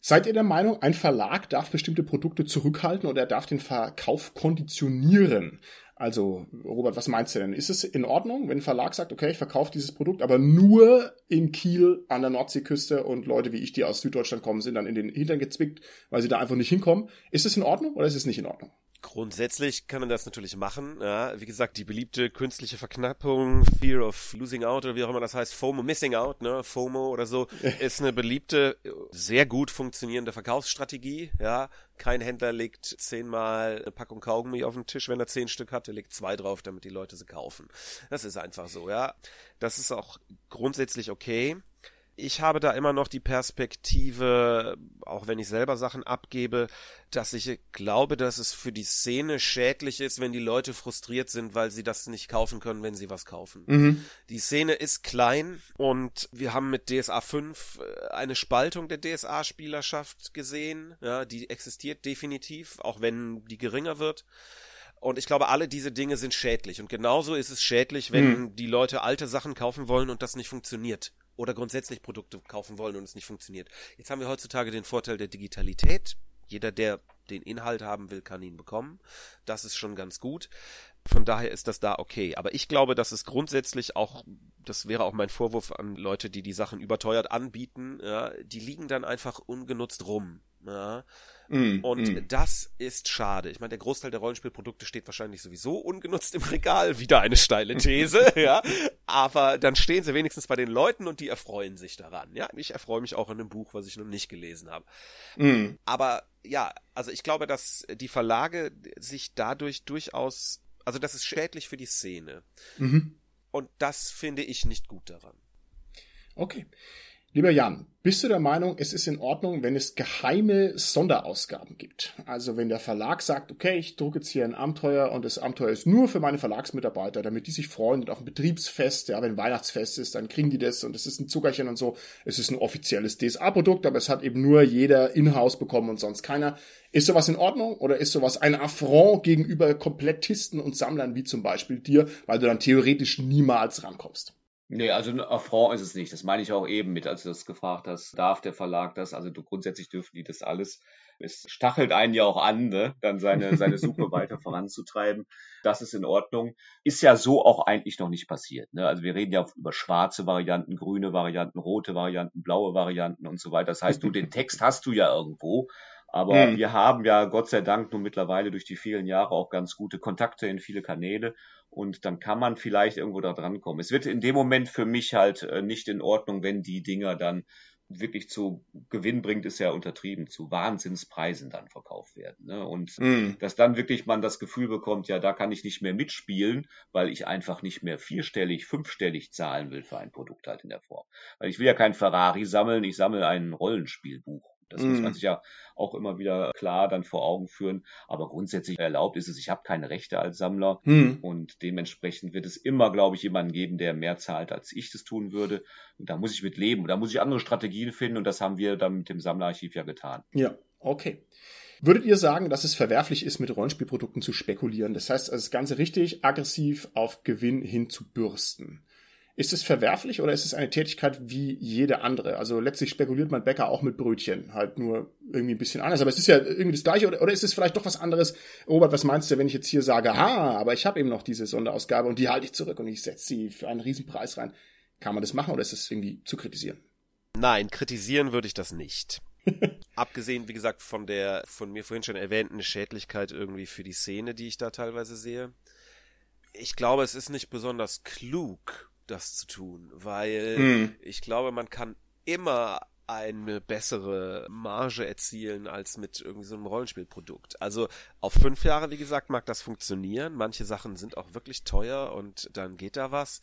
Seid ihr der Meinung, ein Verlag darf bestimmte Produkte zurückhalten oder er darf den Verkauf konditionieren? Also, Robert, was meinst du denn? Ist es in Ordnung, wenn ein Verlag sagt, okay, ich verkaufe dieses Produkt, aber nur in Kiel an der Nordseeküste und Leute wie ich, die aus Süddeutschland kommen, sind dann in den Hintern gezwickt, weil sie da einfach nicht hinkommen. Ist es in Ordnung oder ist es nicht in Ordnung? Grundsätzlich kann man das natürlich machen. Ja, wie gesagt, die beliebte künstliche Verknappung, Fear of Losing Out oder wie auch immer das heißt, FOMO, Missing Out, ne, FOMO oder so, ist eine beliebte, sehr gut funktionierende Verkaufsstrategie. Ja, kein Händler legt zehnmal eine Packung Kaugummi auf den Tisch, wenn er zehn Stück hat, er legt zwei drauf, damit die Leute sie kaufen. Das ist einfach so, ja. Das ist auch grundsätzlich okay ich habe da immer noch die Perspektive, auch wenn ich selber Sachen abgebe, dass ich glaube, dass es für die Szene schädlich ist, wenn die Leute frustriert sind, weil sie das nicht kaufen können, wenn sie was kaufen. Mhm. Die Szene ist klein und wir haben mit DSA 5 äh, eine Spaltung der DSA-Spielerschaft gesehen. Ja, die existiert definitiv, auch wenn die geringer wird. Und ich glaube, alle diese Dinge sind schädlich. Und genauso ist es schädlich, wenn mhm. die Leute alte Sachen kaufen wollen und das nicht funktioniert oder grundsätzlich Produkte kaufen wollen und es nicht funktioniert. Jetzt haben wir heutzutage den Vorteil der Digitalität. Jeder, der den Inhalt haben will, kann ihn bekommen. Das ist schon ganz gut. Von daher ist das da okay. Aber ich glaube, dass es grundsätzlich auch, das wäre auch mein Vorwurf an Leute, die die Sachen überteuert anbieten, ja, die liegen dann einfach ungenutzt rum. Ja. Mm, und mm. das ist schade. Ich meine, der Großteil der Rollenspielprodukte steht wahrscheinlich sowieso ungenutzt im Regal. Wieder eine steile These, ja. Aber dann stehen sie wenigstens bei den Leuten und die erfreuen sich daran. Ja, ich erfreue mich auch an einem Buch, was ich noch nicht gelesen habe. Mm. Aber ja, also ich glaube, dass die Verlage sich dadurch durchaus, also das ist schädlich für die Szene. Mhm. Und das finde ich nicht gut daran. Okay. Lieber Jan, bist du der Meinung, es ist in Ordnung, wenn es geheime Sonderausgaben gibt? Also wenn der Verlag sagt, okay, ich drucke jetzt hier ein Abenteuer und das Abenteuer ist nur für meine Verlagsmitarbeiter, damit die sich freuen und auf ein Betriebsfest, ja, wenn Weihnachtsfest ist, dann kriegen die das und es ist ein Zuckerchen und so. Es ist ein offizielles DSA-Produkt, aber es hat eben nur jeder in-house bekommen und sonst keiner. Ist sowas in Ordnung oder ist sowas ein Affront gegenüber Komplettisten und Sammlern wie zum Beispiel dir, weil du dann theoretisch niemals rankommst? Nee, also ein Affront ist es nicht. Das meine ich auch eben mit, als du das gefragt hast. Darf der Verlag das? Also du, grundsätzlich dürfen die das alles. Es stachelt einen ja auch an, ne? dann seine, seine Suche weiter voranzutreiben. Das ist in Ordnung. Ist ja so auch eigentlich noch nicht passiert. Ne? Also wir reden ja über schwarze Varianten, grüne Varianten, rote Varianten, blaue Varianten und so weiter. Das heißt, du den Text hast du ja irgendwo. Aber mhm. wir haben ja Gott sei Dank nun mittlerweile durch die vielen Jahre auch ganz gute Kontakte in viele Kanäle und dann kann man vielleicht irgendwo da dran kommen. Es wird in dem Moment für mich halt äh, nicht in Ordnung, wenn die Dinger dann wirklich zu Gewinn bringt, ist ja untertrieben, zu Wahnsinnspreisen dann verkauft werden. Ne? Und mm. dass dann wirklich man das Gefühl bekommt, ja, da kann ich nicht mehr mitspielen, weil ich einfach nicht mehr vierstellig, fünfstellig zahlen will für ein Produkt halt in der Form. Weil ich will ja kein Ferrari sammeln, ich sammle ein Rollenspielbuch. Das mm. muss man mhm. sich ja auch immer wieder klar dann vor Augen führen. Aber grundsätzlich erlaubt ist es, ich habe keine Rechte als Sammler mm. und dementsprechend wird es immer, glaube ich, jemanden geben, der mehr zahlt, als ich das tun würde. Und da muss ich mit leben. Und da muss ich andere Strategien finden und das haben wir dann mit dem Sammlerarchiv ja getan. Ja, okay. Würdet ihr sagen, dass es verwerflich ist, mit Rollenspielprodukten zu spekulieren? Das heißt, das Ganze richtig aggressiv auf Gewinn hin zu bürsten. Ist es verwerflich oder ist es eine Tätigkeit wie jede andere? Also letztlich spekuliert mein Bäcker auch mit Brötchen, halt nur irgendwie ein bisschen anders. Aber es ist ja irgendwie das Gleiche oder, oder ist es vielleicht doch was anderes? Robert, was meinst du, wenn ich jetzt hier sage, ha, aber ich habe eben noch diese Sonderausgabe und die halte ich zurück und ich setze sie für einen Riesenpreis rein. Kann man das machen oder ist es irgendwie zu kritisieren? Nein, kritisieren würde ich das nicht. Abgesehen, wie gesagt, von der von mir vorhin schon erwähnten Schädlichkeit irgendwie für die Szene, die ich da teilweise sehe. Ich glaube, es ist nicht besonders klug, das zu tun, weil mm. ich glaube, man kann immer eine bessere Marge erzielen als mit irgendwie so einem Rollenspielprodukt. Also auf fünf Jahre, wie gesagt, mag das funktionieren. Manche Sachen sind auch wirklich teuer und dann geht da was.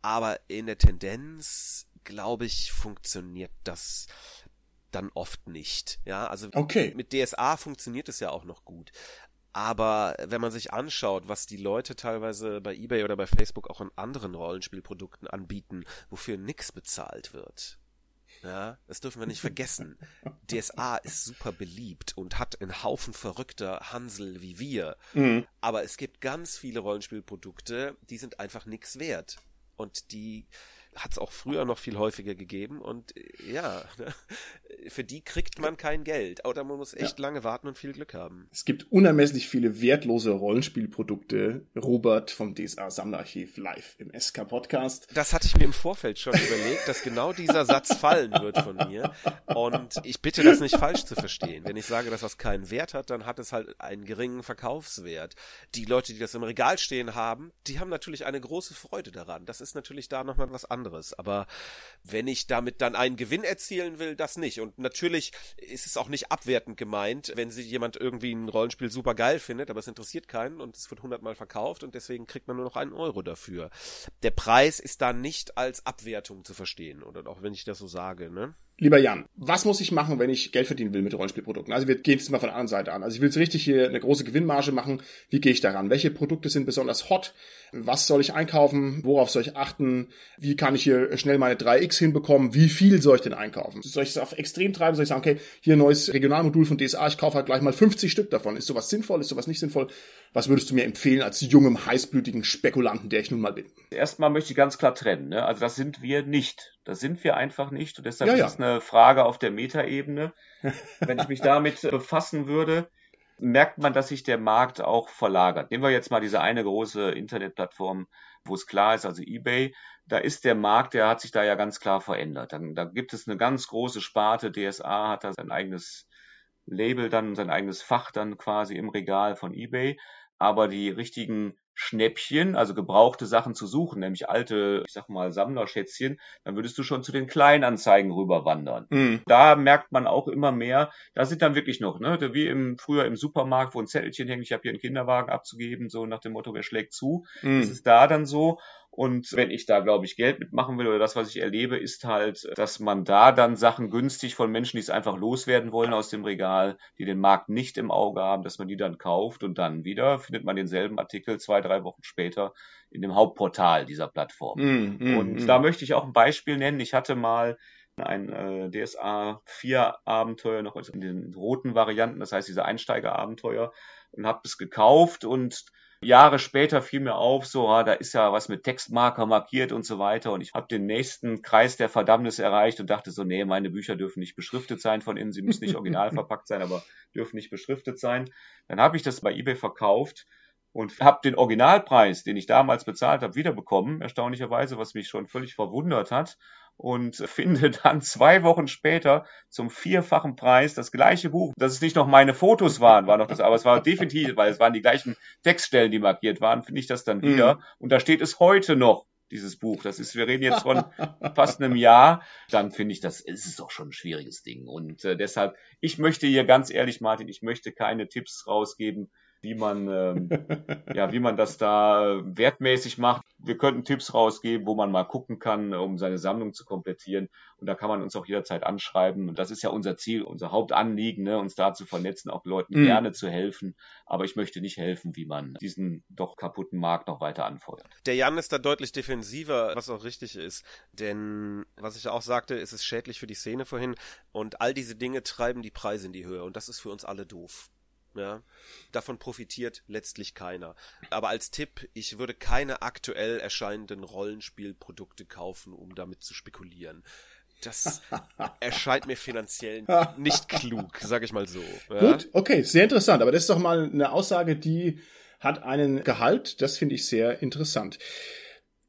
Aber in der Tendenz, glaube ich, funktioniert das dann oft nicht. Ja, also okay. mit DSA funktioniert es ja auch noch gut. Aber wenn man sich anschaut, was die Leute teilweise bei eBay oder bei Facebook auch in anderen Rollenspielprodukten anbieten, wofür nichts bezahlt wird. Ja, das dürfen wir nicht vergessen. DSA ist super beliebt und hat einen Haufen verrückter Hansel wie wir. Mhm. Aber es gibt ganz viele Rollenspielprodukte, die sind einfach nichts wert. Und die hat es auch früher noch viel häufiger gegeben und ja, für die kriegt man kein Geld. Oder man muss echt ja. lange warten und viel Glück haben. Es gibt unermesslich viele wertlose Rollenspielprodukte. Robert vom DSA Sammlerarchiv live im SK Podcast. Das hatte ich mir im Vorfeld schon überlegt, dass genau dieser Satz fallen wird von mir. Und ich bitte das nicht falsch zu verstehen. Wenn ich sage, dass was keinen Wert hat, dann hat es halt einen geringen Verkaufswert. Die Leute, die das im Regal stehen haben, die haben natürlich eine große Freude daran. Das ist natürlich da nochmal was anderes anderes. Aber wenn ich damit dann einen Gewinn erzielen will, das nicht. Und natürlich ist es auch nicht abwertend gemeint, wenn sich jemand irgendwie ein Rollenspiel super geil findet, aber es interessiert keinen und es wird hundertmal verkauft und deswegen kriegt man nur noch einen Euro dafür. Der Preis ist da nicht als Abwertung zu verstehen, oder auch wenn ich das so sage, ne? Lieber Jan, was muss ich machen, wenn ich Geld verdienen will mit Rollenspielprodukten? Also wir gehen jetzt mal von der anderen Seite an. Also ich will jetzt richtig hier eine große Gewinnmarge machen. Wie gehe ich daran? Welche Produkte sind besonders hot? Was soll ich einkaufen? Worauf soll ich achten? Wie kann ich hier schnell meine 3x hinbekommen? Wie viel soll ich denn einkaufen? Soll ich es auf extrem treiben? Soll ich sagen, okay, hier ein neues Regionalmodul von DSA, ich kaufe halt gleich mal 50 Stück davon. Ist sowas sinnvoll? Ist sowas nicht sinnvoll? Was würdest du mir empfehlen als jungem, heißblütigen Spekulanten, der ich nun mal bin? Erstmal möchte ich ganz klar trennen. Ne? Also das sind wir nicht. Das sind wir einfach nicht. Und deshalb ja, ja. ist es eine Frage auf der Metaebene. Wenn ich mich damit befassen würde, merkt man, dass sich der Markt auch verlagert. Nehmen wir jetzt mal diese eine große Internetplattform, wo es klar ist, also eBay. Da ist der Markt, der hat sich da ja ganz klar verändert. Dann, da gibt es eine ganz große Sparte. DSA hat da sein eigenes Label dann, sein eigenes Fach dann quasi im Regal von eBay aber die richtigen Schnäppchen, also gebrauchte Sachen zu suchen, nämlich alte, ich sag mal, Sammlerschätzchen, dann würdest du schon zu den Kleinanzeigen rüberwandern. Mhm. Da merkt man auch immer mehr, da sind dann wirklich noch, ne, wie im früher im Supermarkt, wo ein Zettelchen hängt, ich habe hier einen Kinderwagen abzugeben, so nach dem Motto, wer schlägt zu. Mhm. Das ist da dann so. Und wenn ich da, glaube ich, Geld mitmachen will oder das, was ich erlebe, ist halt, dass man da dann Sachen günstig von Menschen, die es einfach loswerden wollen aus dem Regal, die den Markt nicht im Auge haben, dass man die dann kauft und dann wieder findet man denselben Artikel zwei, drei Wochen später in dem Hauptportal dieser Plattform. Mm, mm, und mm. da möchte ich auch ein Beispiel nennen. Ich hatte mal ein äh, DSA 4 Abenteuer noch in den roten Varianten, das heißt diese Einsteigerabenteuer und habe es gekauft und Jahre später fiel mir auf, so, ah, da ist ja was mit Textmarker markiert und so weiter. Und ich habe den nächsten Kreis der Verdammnis erreicht und dachte so, nee, meine Bücher dürfen nicht beschriftet sein von innen. Sie müssen nicht original verpackt sein, aber dürfen nicht beschriftet sein. Dann habe ich das bei eBay verkauft und habe den Originalpreis, den ich damals bezahlt habe, wiederbekommen, erstaunlicherweise, was mich schon völlig verwundert hat und finde dann zwei Wochen später zum vierfachen Preis das gleiche Buch. Dass es nicht noch meine Fotos waren, war noch das, aber es war definitiv, weil es waren die gleichen Textstellen, die markiert waren, finde ich das dann wieder. Mhm. Und da steht es heute noch dieses Buch. Das ist, wir reden jetzt von fast einem Jahr. Dann finde ich, das ist es doch schon ein schwieriges Ding. Und äh, deshalb, ich möchte hier ganz ehrlich, Martin, ich möchte keine Tipps rausgeben, wie man, ähm, ja, wie man das da wertmäßig macht. Wir könnten Tipps rausgeben, wo man mal gucken kann, um seine Sammlung zu komplettieren. Und da kann man uns auch jederzeit anschreiben. Und das ist ja unser Ziel, unser Hauptanliegen, ne, uns da zu vernetzen, auch Leuten mhm. gerne zu helfen. Aber ich möchte nicht helfen, wie man diesen doch kaputten Markt noch weiter anfeuert. Der Jan ist da deutlich defensiver, was auch richtig ist. Denn, was ich auch sagte, ist es schädlich für die Szene vorhin. Und all diese Dinge treiben die Preise in die Höhe. Und das ist für uns alle doof. Ja, davon profitiert letztlich keiner. Aber als Tipp, ich würde keine aktuell erscheinenden Rollenspielprodukte kaufen, um damit zu spekulieren. Das erscheint mir finanziell nicht klug, sag ich mal so. Ja? Gut, okay, sehr interessant. Aber das ist doch mal eine Aussage, die hat einen Gehalt. Das finde ich sehr interessant.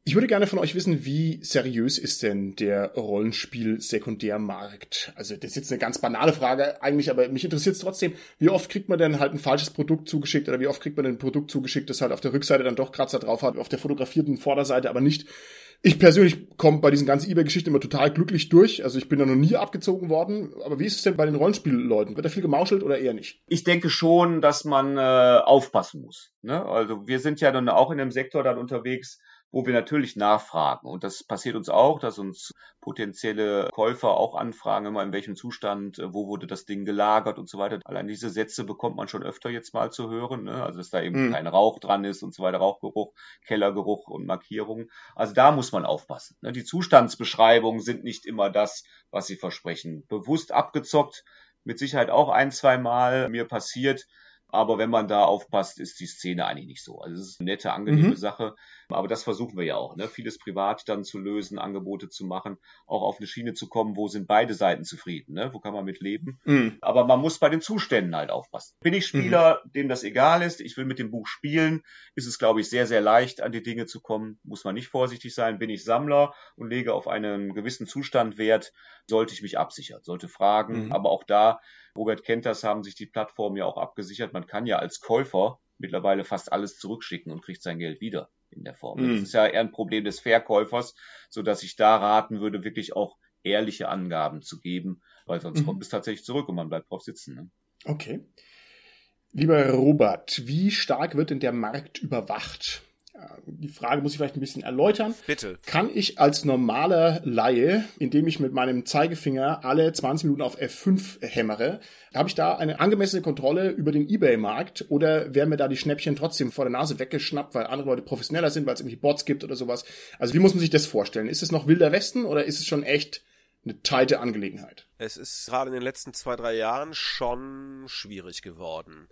Ich würde gerne von euch wissen, wie seriös ist denn der Rollenspiel-Sekundärmarkt? Also das ist jetzt eine ganz banale Frage eigentlich, aber mich interessiert es trotzdem, wie oft kriegt man denn halt ein falsches Produkt zugeschickt oder wie oft kriegt man ein Produkt zugeschickt, das halt auf der Rückseite dann doch Kratzer drauf hat, auf der fotografierten Vorderseite aber nicht. Ich persönlich komme bei diesen ganzen eBay-Geschichten immer total glücklich durch. Also ich bin da noch nie abgezogen worden. Aber wie ist es denn bei den Rollenspielleuten? Wird da viel gemauschelt oder eher nicht? Ich denke schon, dass man äh, aufpassen muss. Ne? Also wir sind ja dann auch in dem Sektor dann unterwegs, wo wir natürlich nachfragen. Und das passiert uns auch, dass uns potenzielle Käufer auch anfragen, immer in welchem Zustand, äh, wo wurde das Ding gelagert und so weiter. Allein diese Sätze bekommt man schon öfter jetzt mal zu hören. Ne? Also dass da eben mhm. kein Rauch dran ist und so weiter, Rauchgeruch, Kellergeruch und Markierungen. Also da muss man aufpassen. Ne? Die Zustandsbeschreibungen sind nicht immer das, was sie versprechen. Bewusst abgezockt, mit Sicherheit auch ein, zwei Mal mir passiert. Aber wenn man da aufpasst, ist die Szene eigentlich nicht so. Also es ist eine nette, angenehme mhm. Sache. Aber das versuchen wir ja auch, ne? Vieles privat dann zu lösen, Angebote zu machen, auch auf eine Schiene zu kommen, wo sind beide Seiten zufrieden, ne? Wo kann man mit leben? Mhm. Aber man muss bei den Zuständen halt aufpassen. Bin ich Spieler, mhm. dem das egal ist, ich will mit dem Buch spielen, ist es, glaube ich, sehr, sehr leicht, an die Dinge zu kommen. Muss man nicht vorsichtig sein. Bin ich Sammler und lege auf einen gewissen Zustand Wert, sollte ich mich absichern, sollte fragen. Mhm. Aber auch da, Robert kennt das, haben sich die Plattformen ja auch abgesichert. Man kann ja als Käufer mittlerweile fast alles zurückschicken und kriegt sein Geld wieder in der Form. Mhm. Das ist ja eher ein Problem des Verkäufers, so dass ich da raten würde, wirklich auch ehrliche Angaben zu geben, weil sonst mhm. kommt es tatsächlich zurück und man bleibt drauf sitzen. Ne? Okay. Lieber Robert, wie stark wird denn der Markt überwacht? Die Frage muss ich vielleicht ein bisschen erläutern. Bitte. Kann ich als normaler Laie, indem ich mit meinem Zeigefinger alle 20 Minuten auf F5 hämmere, habe ich da eine angemessene Kontrolle über den Ebay-Markt oder werden mir da die Schnäppchen trotzdem vor der Nase weggeschnappt, weil andere Leute professioneller sind, weil es irgendwie Bots gibt oder sowas? Also wie muss man sich das vorstellen? Ist es noch wilder Westen oder ist es schon echt eine teite Angelegenheit? Es ist gerade in den letzten zwei, drei Jahren schon schwierig geworden.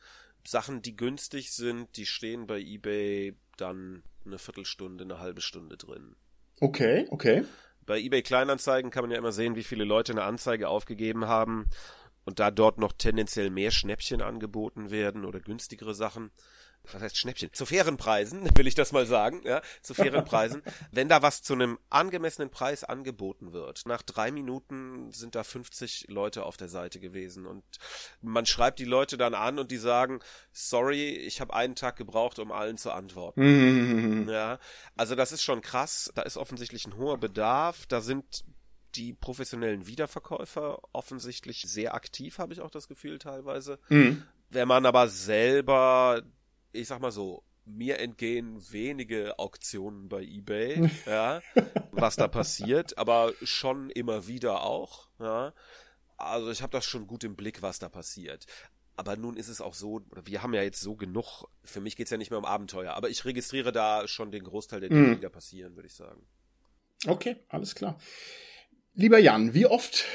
Sachen, die günstig sind, die stehen bei eBay dann eine Viertelstunde, eine halbe Stunde drin. Okay, okay. Bei eBay Kleinanzeigen kann man ja immer sehen, wie viele Leute eine Anzeige aufgegeben haben und da dort noch tendenziell mehr Schnäppchen angeboten werden oder günstigere Sachen, was heißt Schnäppchen? Zu fairen Preisen, will ich das mal sagen, ja, zu fairen Preisen. Wenn da was zu einem angemessenen Preis angeboten wird, nach drei Minuten sind da 50 Leute auf der Seite gewesen und man schreibt die Leute dann an und die sagen, sorry, ich habe einen Tag gebraucht, um allen zu antworten. Mhm. Ja, also das ist schon krass. Da ist offensichtlich ein hoher Bedarf. Da sind die professionellen Wiederverkäufer offensichtlich sehr aktiv, habe ich auch das Gefühl teilweise. Mhm. Wenn man aber selber ich sag mal so, mir entgehen wenige Auktionen bei eBay, ja, was da passiert, aber schon immer wieder auch, ja. Also ich habe das schon gut im Blick, was da passiert. Aber nun ist es auch so, wir haben ja jetzt so genug, für mich geht's ja nicht mehr um Abenteuer, aber ich registriere da schon den Großteil der Dinge, mm. die da passieren, würde ich sagen. Okay, alles klar. Lieber Jan, wie oft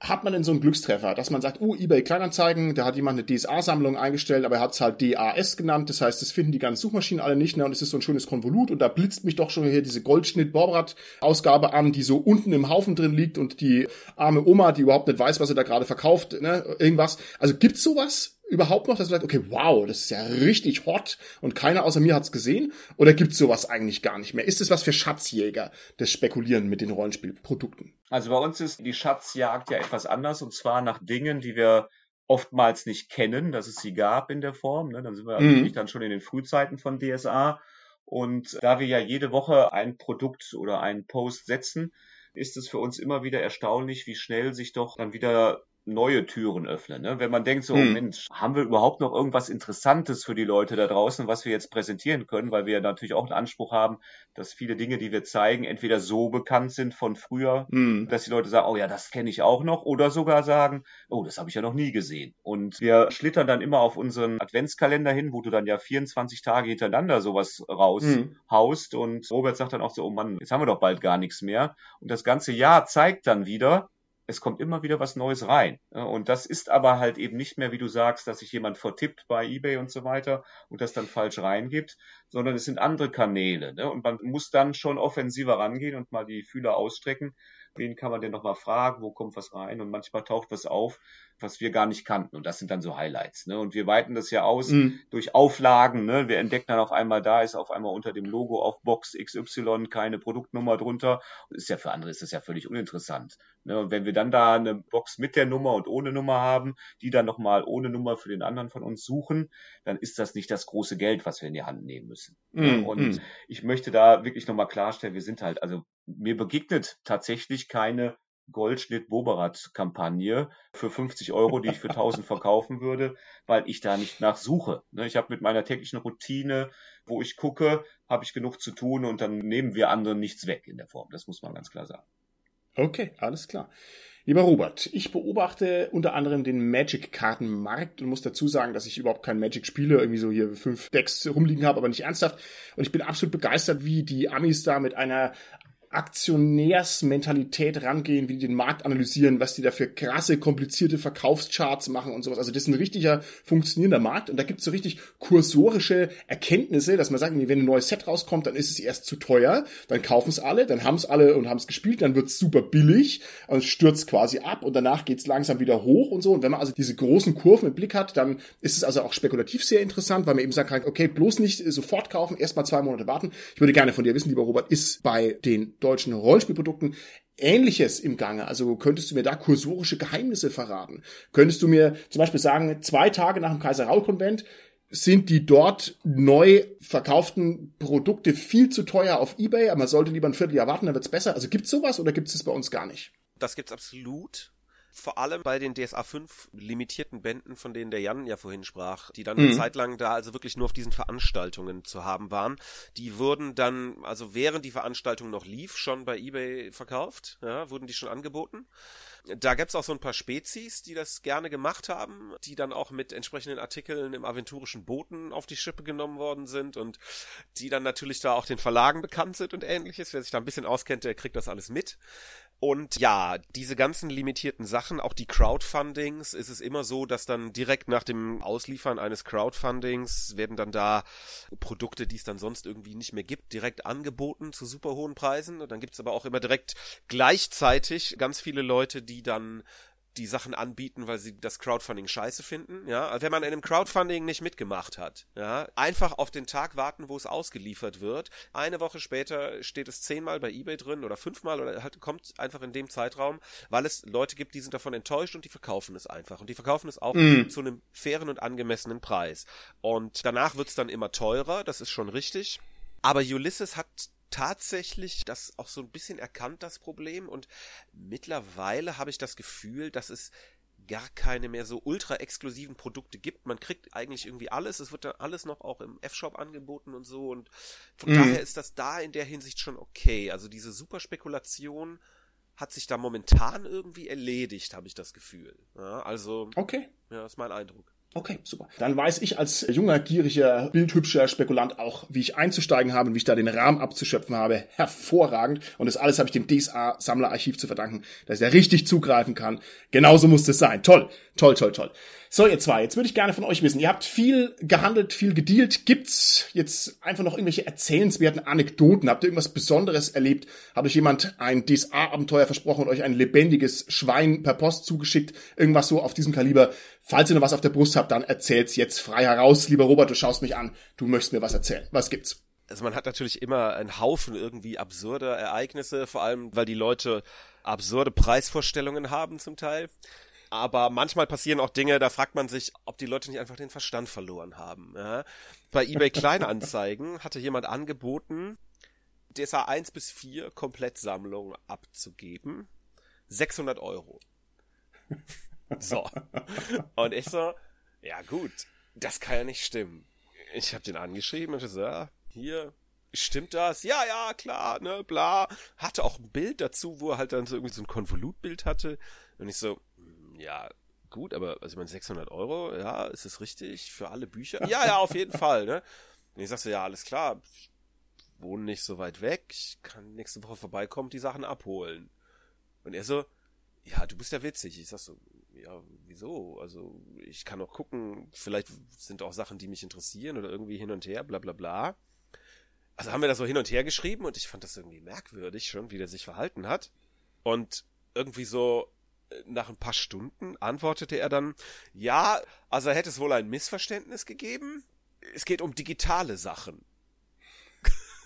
hat man denn so einen Glückstreffer, dass man sagt, uh, eBay Kleinanzeigen, da hat jemand eine DSA-Sammlung eingestellt, aber er hat es halt DAS genannt, das heißt, das finden die ganzen Suchmaschinen alle nicht mehr und es ist so ein schönes Konvolut und da blitzt mich doch schon hier diese Goldschnitt-Borbrat-Ausgabe an, die so unten im Haufen drin liegt und die arme Oma, die überhaupt nicht weiß, was sie da gerade verkauft, ne, irgendwas. Also gibt's sowas? Überhaupt noch, dass man sagt, okay, wow, das ist ja richtig hot und keiner außer mir hat's gesehen? Oder gibt's sowas eigentlich gar nicht mehr? Ist es was für Schatzjäger, das Spekulieren mit den Rollenspielprodukten? Also bei uns ist die Schatzjagd ja etwas anders und zwar nach Dingen, die wir oftmals nicht kennen, dass es sie gab in der Form. Ne? Dann sind wir mhm. dann schon in den Frühzeiten von DSA. Und da wir ja jede Woche ein Produkt oder einen Post setzen, ist es für uns immer wieder erstaunlich, wie schnell sich doch dann wieder neue Türen öffnen. Ne? Wenn man denkt so, hm. Mensch, haben wir überhaupt noch irgendwas Interessantes für die Leute da draußen, was wir jetzt präsentieren können, weil wir natürlich auch einen Anspruch haben, dass viele Dinge, die wir zeigen, entweder so bekannt sind von früher, hm. dass die Leute sagen, oh ja, das kenne ich auch noch, oder sogar sagen, oh, das habe ich ja noch nie gesehen. Und wir schlittern dann immer auf unseren Adventskalender hin, wo du dann ja 24 Tage hintereinander sowas raushaust. Hm. Und Robert sagt dann auch so, oh Mann, jetzt haben wir doch bald gar nichts mehr. Und das ganze Jahr zeigt dann wieder, es kommt immer wieder was Neues rein. Und das ist aber halt eben nicht mehr, wie du sagst, dass sich jemand vertippt bei eBay und so weiter und das dann falsch reingibt, sondern es sind andere Kanäle. Ne? Und man muss dann schon offensiver rangehen und mal die Fühler ausstrecken, wen kann man denn nochmal fragen, wo kommt was rein und manchmal taucht was auf, was wir gar nicht kannten und das sind dann so Highlights. Ne? Und wir weiten das ja aus mhm. durch Auflagen. Ne? Wir entdecken dann auf einmal, da ist auf einmal unter dem Logo auf Box XY keine Produktnummer drunter. Ist ja für andere ist das ja völlig uninteressant. Ne? Und wenn wir dann da eine Box mit der Nummer und ohne Nummer haben, die dann nochmal ohne Nummer für den anderen von uns suchen, dann ist das nicht das große Geld, was wir in die Hand nehmen müssen. Mhm. Und mhm. ich möchte da wirklich nochmal klarstellen, wir sind halt, also mir begegnet tatsächlich keine Goldschnitt-Boberat-Kampagne für 50 Euro, die ich für 1000 verkaufen würde, weil ich da nicht nachsuche. Ne, ich habe mit meiner täglichen Routine, wo ich gucke, habe ich genug zu tun und dann nehmen wir anderen nichts weg in der Form. Das muss man ganz klar sagen. Okay, alles klar. Lieber Robert, ich beobachte unter anderem den Magic-Kartenmarkt und muss dazu sagen, dass ich überhaupt kein Magic spiele, irgendwie so hier fünf Decks rumliegen habe, aber nicht ernsthaft. Und ich bin absolut begeistert, wie die Amis da mit einer Aktionärsmentalität rangehen, wie die den Markt analysieren, was die da für krasse, komplizierte Verkaufscharts machen und sowas. Also das ist ein richtiger funktionierender Markt und da gibt es so richtig kursorische Erkenntnisse, dass man sagt, wenn ein neues Set rauskommt, dann ist es erst zu teuer, dann kaufen es alle, dann haben es alle und haben es gespielt, dann wird es super billig und stürzt quasi ab und danach geht es langsam wieder hoch und so. Und wenn man also diese großen Kurven im Blick hat, dann ist es also auch spekulativ sehr interessant, weil man eben sagen kann, okay, bloß nicht sofort kaufen, erst mal zwei Monate warten. Ich würde gerne von dir wissen, lieber Robert, ist bei den deutschen Rollenspielprodukten Ähnliches im Gange? Also könntest du mir da kursorische Geheimnisse verraten? Könntest du mir zum Beispiel sagen, zwei Tage nach dem Kaiser-Raul-Konvent sind die dort neu verkauften Produkte viel zu teuer auf Ebay, aber man sollte lieber ein Vierteljahr warten, dann wird's besser. Also gibt's sowas oder gibt's es bei uns gar nicht? Das gibt's absolut vor allem bei den DSA 5 limitierten Bänden, von denen der Jan ja vorhin sprach, die dann mhm. eine Zeit lang da also wirklich nur auf diesen Veranstaltungen zu haben waren, die wurden dann, also während die Veranstaltung noch lief, schon bei eBay verkauft, ja, wurden die schon angeboten. Da gibt's auch so ein paar Spezies, die das gerne gemacht haben, die dann auch mit entsprechenden Artikeln im aventurischen Boten auf die Schippe genommen worden sind und die dann natürlich da auch den Verlagen bekannt sind und ähnliches. Wer sich da ein bisschen auskennt, der kriegt das alles mit. Und ja, diese ganzen limitierten Sachen, auch die Crowdfundings, ist es immer so, dass dann direkt nach dem Ausliefern eines Crowdfundings werden dann da Produkte, die es dann sonst irgendwie nicht mehr gibt, direkt angeboten zu super hohen Preisen. Und dann gibt's aber auch immer direkt gleichzeitig ganz viele Leute, die dann die Sachen anbieten, weil sie das Crowdfunding scheiße finden, ja. Also wenn man in einem Crowdfunding nicht mitgemacht hat, ja, einfach auf den Tag warten, wo es ausgeliefert wird. Eine Woche später steht es zehnmal bei eBay drin oder fünfmal oder halt kommt einfach in dem Zeitraum, weil es Leute gibt, die sind davon enttäuscht und die verkaufen es einfach. Und die verkaufen es auch mm. zu einem fairen und angemessenen Preis. Und danach wird's dann immer teurer, das ist schon richtig. Aber Ulysses hat tatsächlich das auch so ein bisschen erkannt, das Problem. Und mittlerweile habe ich das Gefühl, dass es gar keine mehr so ultra exklusiven Produkte gibt. Man kriegt eigentlich irgendwie alles. Es wird dann alles noch auch im F-Shop angeboten und so. Und von mm. daher ist das da in der Hinsicht schon okay. Also diese Superspekulation hat sich da momentan irgendwie erledigt, habe ich das Gefühl. Ja, also. Okay. Ja, ist mein Eindruck. Okay, super. Dann weiß ich als junger, gieriger, bildhübscher Spekulant auch, wie ich einzusteigen habe und wie ich da den Rahmen abzuschöpfen habe. Hervorragend. Und das alles habe ich dem DSA-Sammlerarchiv zu verdanken, dass er richtig zugreifen kann. Genauso muss es sein. Toll, toll, toll, toll. So, ihr zwei, jetzt würde ich gerne von euch wissen. Ihr habt viel gehandelt, viel gedealt. Gibt's jetzt einfach noch irgendwelche erzählenswerten Anekdoten? Habt ihr irgendwas Besonderes erlebt? Hat euch jemand ein DSA-Abenteuer versprochen und euch ein lebendiges Schwein per Post zugeschickt? Irgendwas so auf diesem Kaliber? Falls ihr noch was auf der Brust habt, dann erzählt's jetzt frei heraus. Lieber Robert, du schaust mich an. Du möchtest mir was erzählen. Was gibt's? Also man hat natürlich immer einen Haufen irgendwie absurder Ereignisse, vor allem weil die Leute absurde Preisvorstellungen haben zum Teil. Aber manchmal passieren auch Dinge, da fragt man sich, ob die Leute nicht einfach den Verstand verloren haben. Ja? Bei eBay Kleinanzeigen hatte jemand angeboten, DSA 1 bis 4 Komplettsammlung abzugeben. 600 Euro. So. Und ich so, ja gut, das kann ja nicht stimmen. Ich habe den angeschrieben und so, ja, hier, stimmt das? Ja, ja, klar, ne, bla. Hatte auch ein Bild dazu, wo er halt dann so irgendwie so ein Konvolutbild hatte. Und ich so, ja, gut, aber also ich meine 600 Euro, ja, ist es richtig für alle Bücher? Ja, ja, auf jeden Fall, ne? Und ich sag so, ja, alles klar, ich wohne nicht so weit weg, ich kann nächste Woche vorbeikommen, die Sachen abholen. Und er so, ja, du bist ja witzig. Ich sag so, ja, wieso? Also, ich kann auch gucken, vielleicht sind auch Sachen, die mich interessieren oder irgendwie hin und her, bla bla bla. Also haben wir das so hin und her geschrieben und ich fand das irgendwie merkwürdig schon, wie der sich verhalten hat. Und irgendwie so äh, nach ein paar Stunden antwortete er dann, ja, also hätte es wohl ein Missverständnis gegeben. Es geht um digitale Sachen.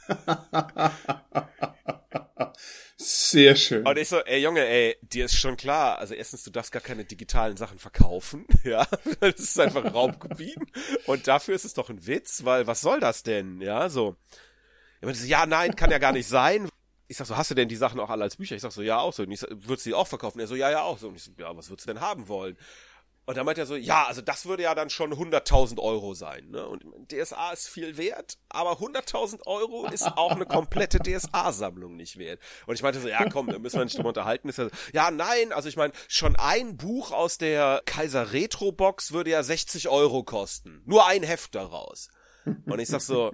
Sehr schön. Und ich so, ey Junge, ey, dir ist schon klar, also erstens, du darfst gar keine digitalen Sachen verkaufen, ja, das ist einfach Raubkopien und dafür ist es doch ein Witz, weil was soll das denn, ja, so. Ja, nein, kann ja gar nicht sein. Ich sag so, hast du denn die Sachen auch alle als Bücher? Ich sag so, ja, auch so. Und ich so, würdest du die auch verkaufen? Er so, ja, ja, auch so. Und ich so, ja, was würdest du denn haben wollen? Und dann meint er so, ja, also das würde ja dann schon 100.000 Euro sein. Ne? Und DSA ist viel wert, aber 100.000 Euro ist auch eine komplette DSA-Sammlung nicht wert. Und ich meinte so, ja komm, da müssen wir nicht drüber unterhalten. Ist ja, ja, nein, also ich meine, schon ein Buch aus der Kaiser Retro Box würde ja 60 Euro kosten. Nur ein Heft daraus. Und ich sag so,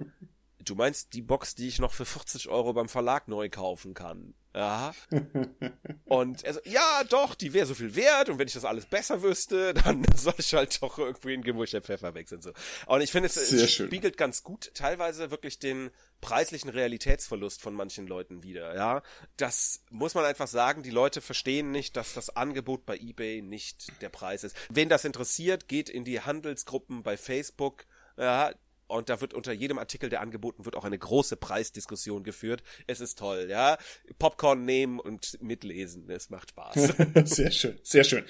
du meinst die Box, die ich noch für 40 Euro beim Verlag neu kaufen kann? Ja. Und er so, ja, doch, die wäre so viel wert und wenn ich das alles besser wüsste, dann soll ich halt doch irgendwie in Gemüse Pfeffer wechseln. So. Und ich finde, es, es spiegelt ganz gut teilweise wirklich den preislichen Realitätsverlust von manchen Leuten wieder, ja. Das muss man einfach sagen, die Leute verstehen nicht, dass das Angebot bei eBay nicht der Preis ist. Wen das interessiert, geht in die Handelsgruppen bei Facebook, ja, und da wird unter jedem Artikel, der angeboten wird, auch eine große Preisdiskussion geführt. Es ist toll, ja. Popcorn nehmen und mitlesen. Es macht Spaß. sehr schön, sehr schön.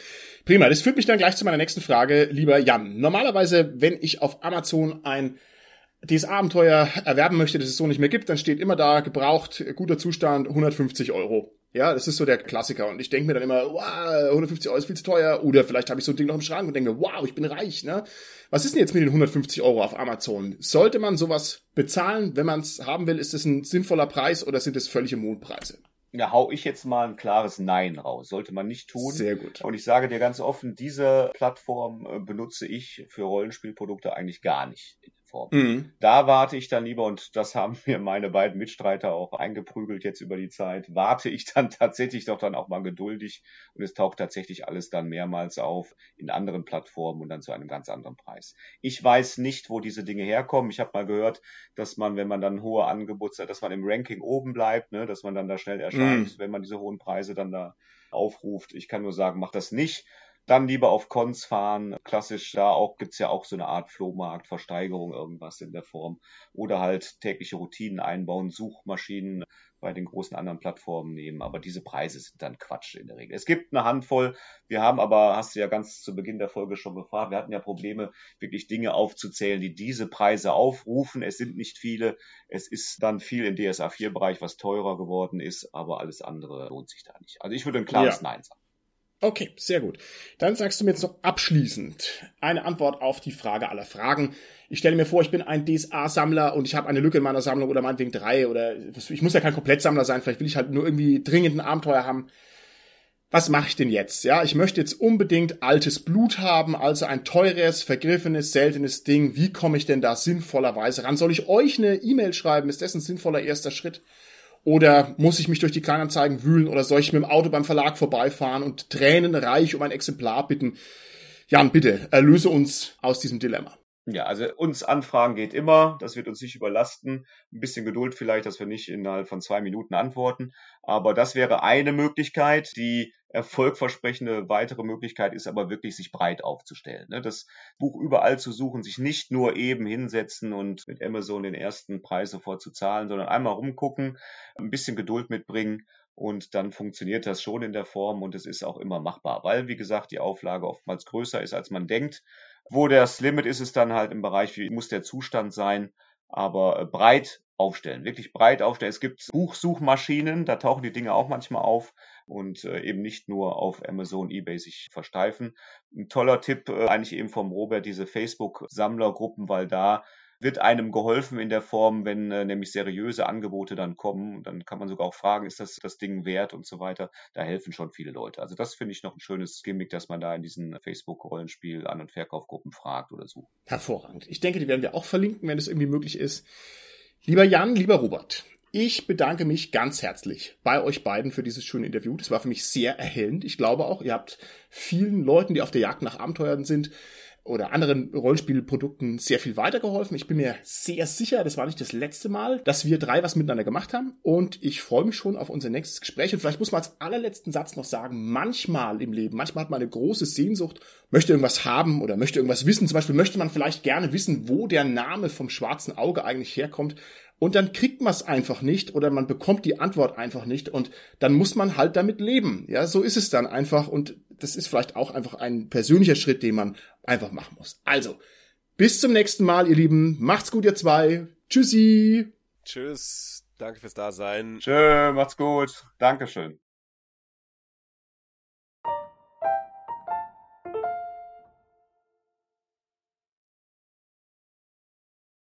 Prima. Das führt mich dann gleich zu meiner nächsten Frage, lieber Jan. Normalerweise, wenn ich auf Amazon ein dieses Abenteuer erwerben möchte, das es so nicht mehr gibt, dann steht immer da, gebraucht, guter Zustand, 150 Euro. Ja, das ist so der Klassiker. Und ich denke mir dann immer, wow, 150 Euro ist viel zu teuer. Oder vielleicht habe ich so ein Ding noch im Schrank und denke, wow, ich bin reich. Ne? Was ist denn jetzt mit den 150 Euro auf Amazon? Sollte man sowas bezahlen, wenn man es haben will? Ist das ein sinnvoller Preis oder sind das völlige Mondpreise? Ja, hau ich jetzt mal ein klares Nein raus. Sollte man nicht tun. Sehr gut. Und ich sage dir ganz offen, diese Plattform äh, benutze ich für Rollenspielprodukte eigentlich gar nicht Form. Mhm. Da warte ich dann lieber, und das haben mir meine beiden Mitstreiter auch eingeprügelt jetzt über die Zeit, warte ich dann tatsächlich doch dann auch mal geduldig und es taucht tatsächlich alles dann mehrmals auf in anderen Plattformen und dann zu einem ganz anderen Preis. Ich weiß nicht, wo diese Dinge herkommen. Ich habe mal gehört, dass man, wenn man dann hohe Angebote, dass man im Ranking oben bleibt, ne, dass man dann da schnell erscheint, mhm. wenn man diese hohen Preise dann da aufruft. Ich kann nur sagen, mach das nicht dann lieber auf Cons fahren. Klassisch, da auch gibt's ja auch so eine Art Flohmarkt, Versteigerung, irgendwas in der Form. Oder halt tägliche Routinen einbauen, Suchmaschinen bei den großen anderen Plattformen nehmen. Aber diese Preise sind dann Quatsch in der Regel. Es gibt eine Handvoll. Wir haben aber, hast du ja ganz zu Beginn der Folge schon gefragt, wir hatten ja Probleme, wirklich Dinge aufzuzählen, die diese Preise aufrufen. Es sind nicht viele. Es ist dann viel im DSA 4 Bereich, was teurer geworden ist, aber alles andere lohnt sich da nicht. Also ich würde ein klares ja. Nein sagen. Okay, sehr gut. Dann sagst du mir jetzt noch abschließend eine Antwort auf die Frage aller Fragen. Ich stelle mir vor, ich bin ein DSA-Sammler und ich habe eine Lücke in meiner Sammlung oder meinetwegen drei oder ich muss ja kein Komplettsammler sein, vielleicht will ich halt nur irgendwie dringend ein Abenteuer haben. Was mache ich denn jetzt? Ja, ich möchte jetzt unbedingt altes Blut haben, also ein teures, vergriffenes, seltenes Ding. Wie komme ich denn da sinnvollerweise ran? Soll ich euch eine E-Mail schreiben? Ist das ein sinnvoller erster Schritt? Oder muss ich mich durch die Kleinanzeigen wühlen oder soll ich mit dem Auto beim Verlag vorbeifahren und tränenreich um ein Exemplar bitten? Jan, bitte, erlöse uns aus diesem Dilemma. Ja, also uns Anfragen geht immer, das wird uns nicht überlasten. Ein bisschen Geduld vielleicht, dass wir nicht innerhalb von zwei Minuten antworten. Aber das wäre eine Möglichkeit. Die erfolgversprechende weitere Möglichkeit ist aber wirklich, sich breit aufzustellen. Ne? Das Buch überall zu suchen, sich nicht nur eben hinsetzen und mit Amazon den ersten Preis sofort zu zahlen, sondern einmal rumgucken, ein bisschen Geduld mitbringen und dann funktioniert das schon in der Form und es ist auch immer machbar, weil, wie gesagt, die Auflage oftmals größer ist, als man denkt. Wo das Limit ist, ist dann halt im Bereich, wie muss der Zustand sein, aber äh, breit aufstellen, wirklich breit aufstellen. Es gibt Buchsuchmaschinen, da tauchen die Dinge auch manchmal auf und äh, eben nicht nur auf Amazon, eBay sich versteifen. Ein toller Tipp äh, eigentlich eben vom Robert, diese Facebook-Sammlergruppen, weil da wird einem geholfen in der Form, wenn äh, nämlich seriöse Angebote dann kommen. Dann kann man sogar auch fragen, ist das das Ding wert und so weiter. Da helfen schon viele Leute. Also das finde ich noch ein schönes Gimmick, dass man da in diesen Facebook-Rollenspiel An- und Verkaufgruppen fragt oder so. Hervorragend. Ich denke, die werden wir auch verlinken, wenn es irgendwie möglich ist. Lieber Jan, lieber Robert, ich bedanke mich ganz herzlich bei euch beiden für dieses schöne Interview. Das war für mich sehr erhellend. Ich glaube auch, ihr habt vielen Leuten, die auf der Jagd nach Abenteuern sind, oder anderen Rollenspielprodukten sehr viel weitergeholfen. Ich bin mir sehr sicher, das war nicht das letzte Mal, dass wir drei was miteinander gemacht haben und ich freue mich schon auf unser nächstes Gespräch und vielleicht muss man als allerletzten Satz noch sagen, manchmal im Leben, manchmal hat man eine große Sehnsucht, möchte irgendwas haben oder möchte irgendwas wissen. Zum Beispiel möchte man vielleicht gerne wissen, wo der Name vom schwarzen Auge eigentlich herkommt und dann kriegt man es einfach nicht oder man bekommt die Antwort einfach nicht und dann muss man halt damit leben. Ja, so ist es dann einfach und das ist vielleicht auch einfach ein persönlicher Schritt, den man einfach machen muss. Also, bis zum nächsten Mal, ihr Lieben. Macht's gut, ihr zwei. Tschüssi. Tschüss. Danke fürs Dasein. Tschö, macht's gut. Dankeschön.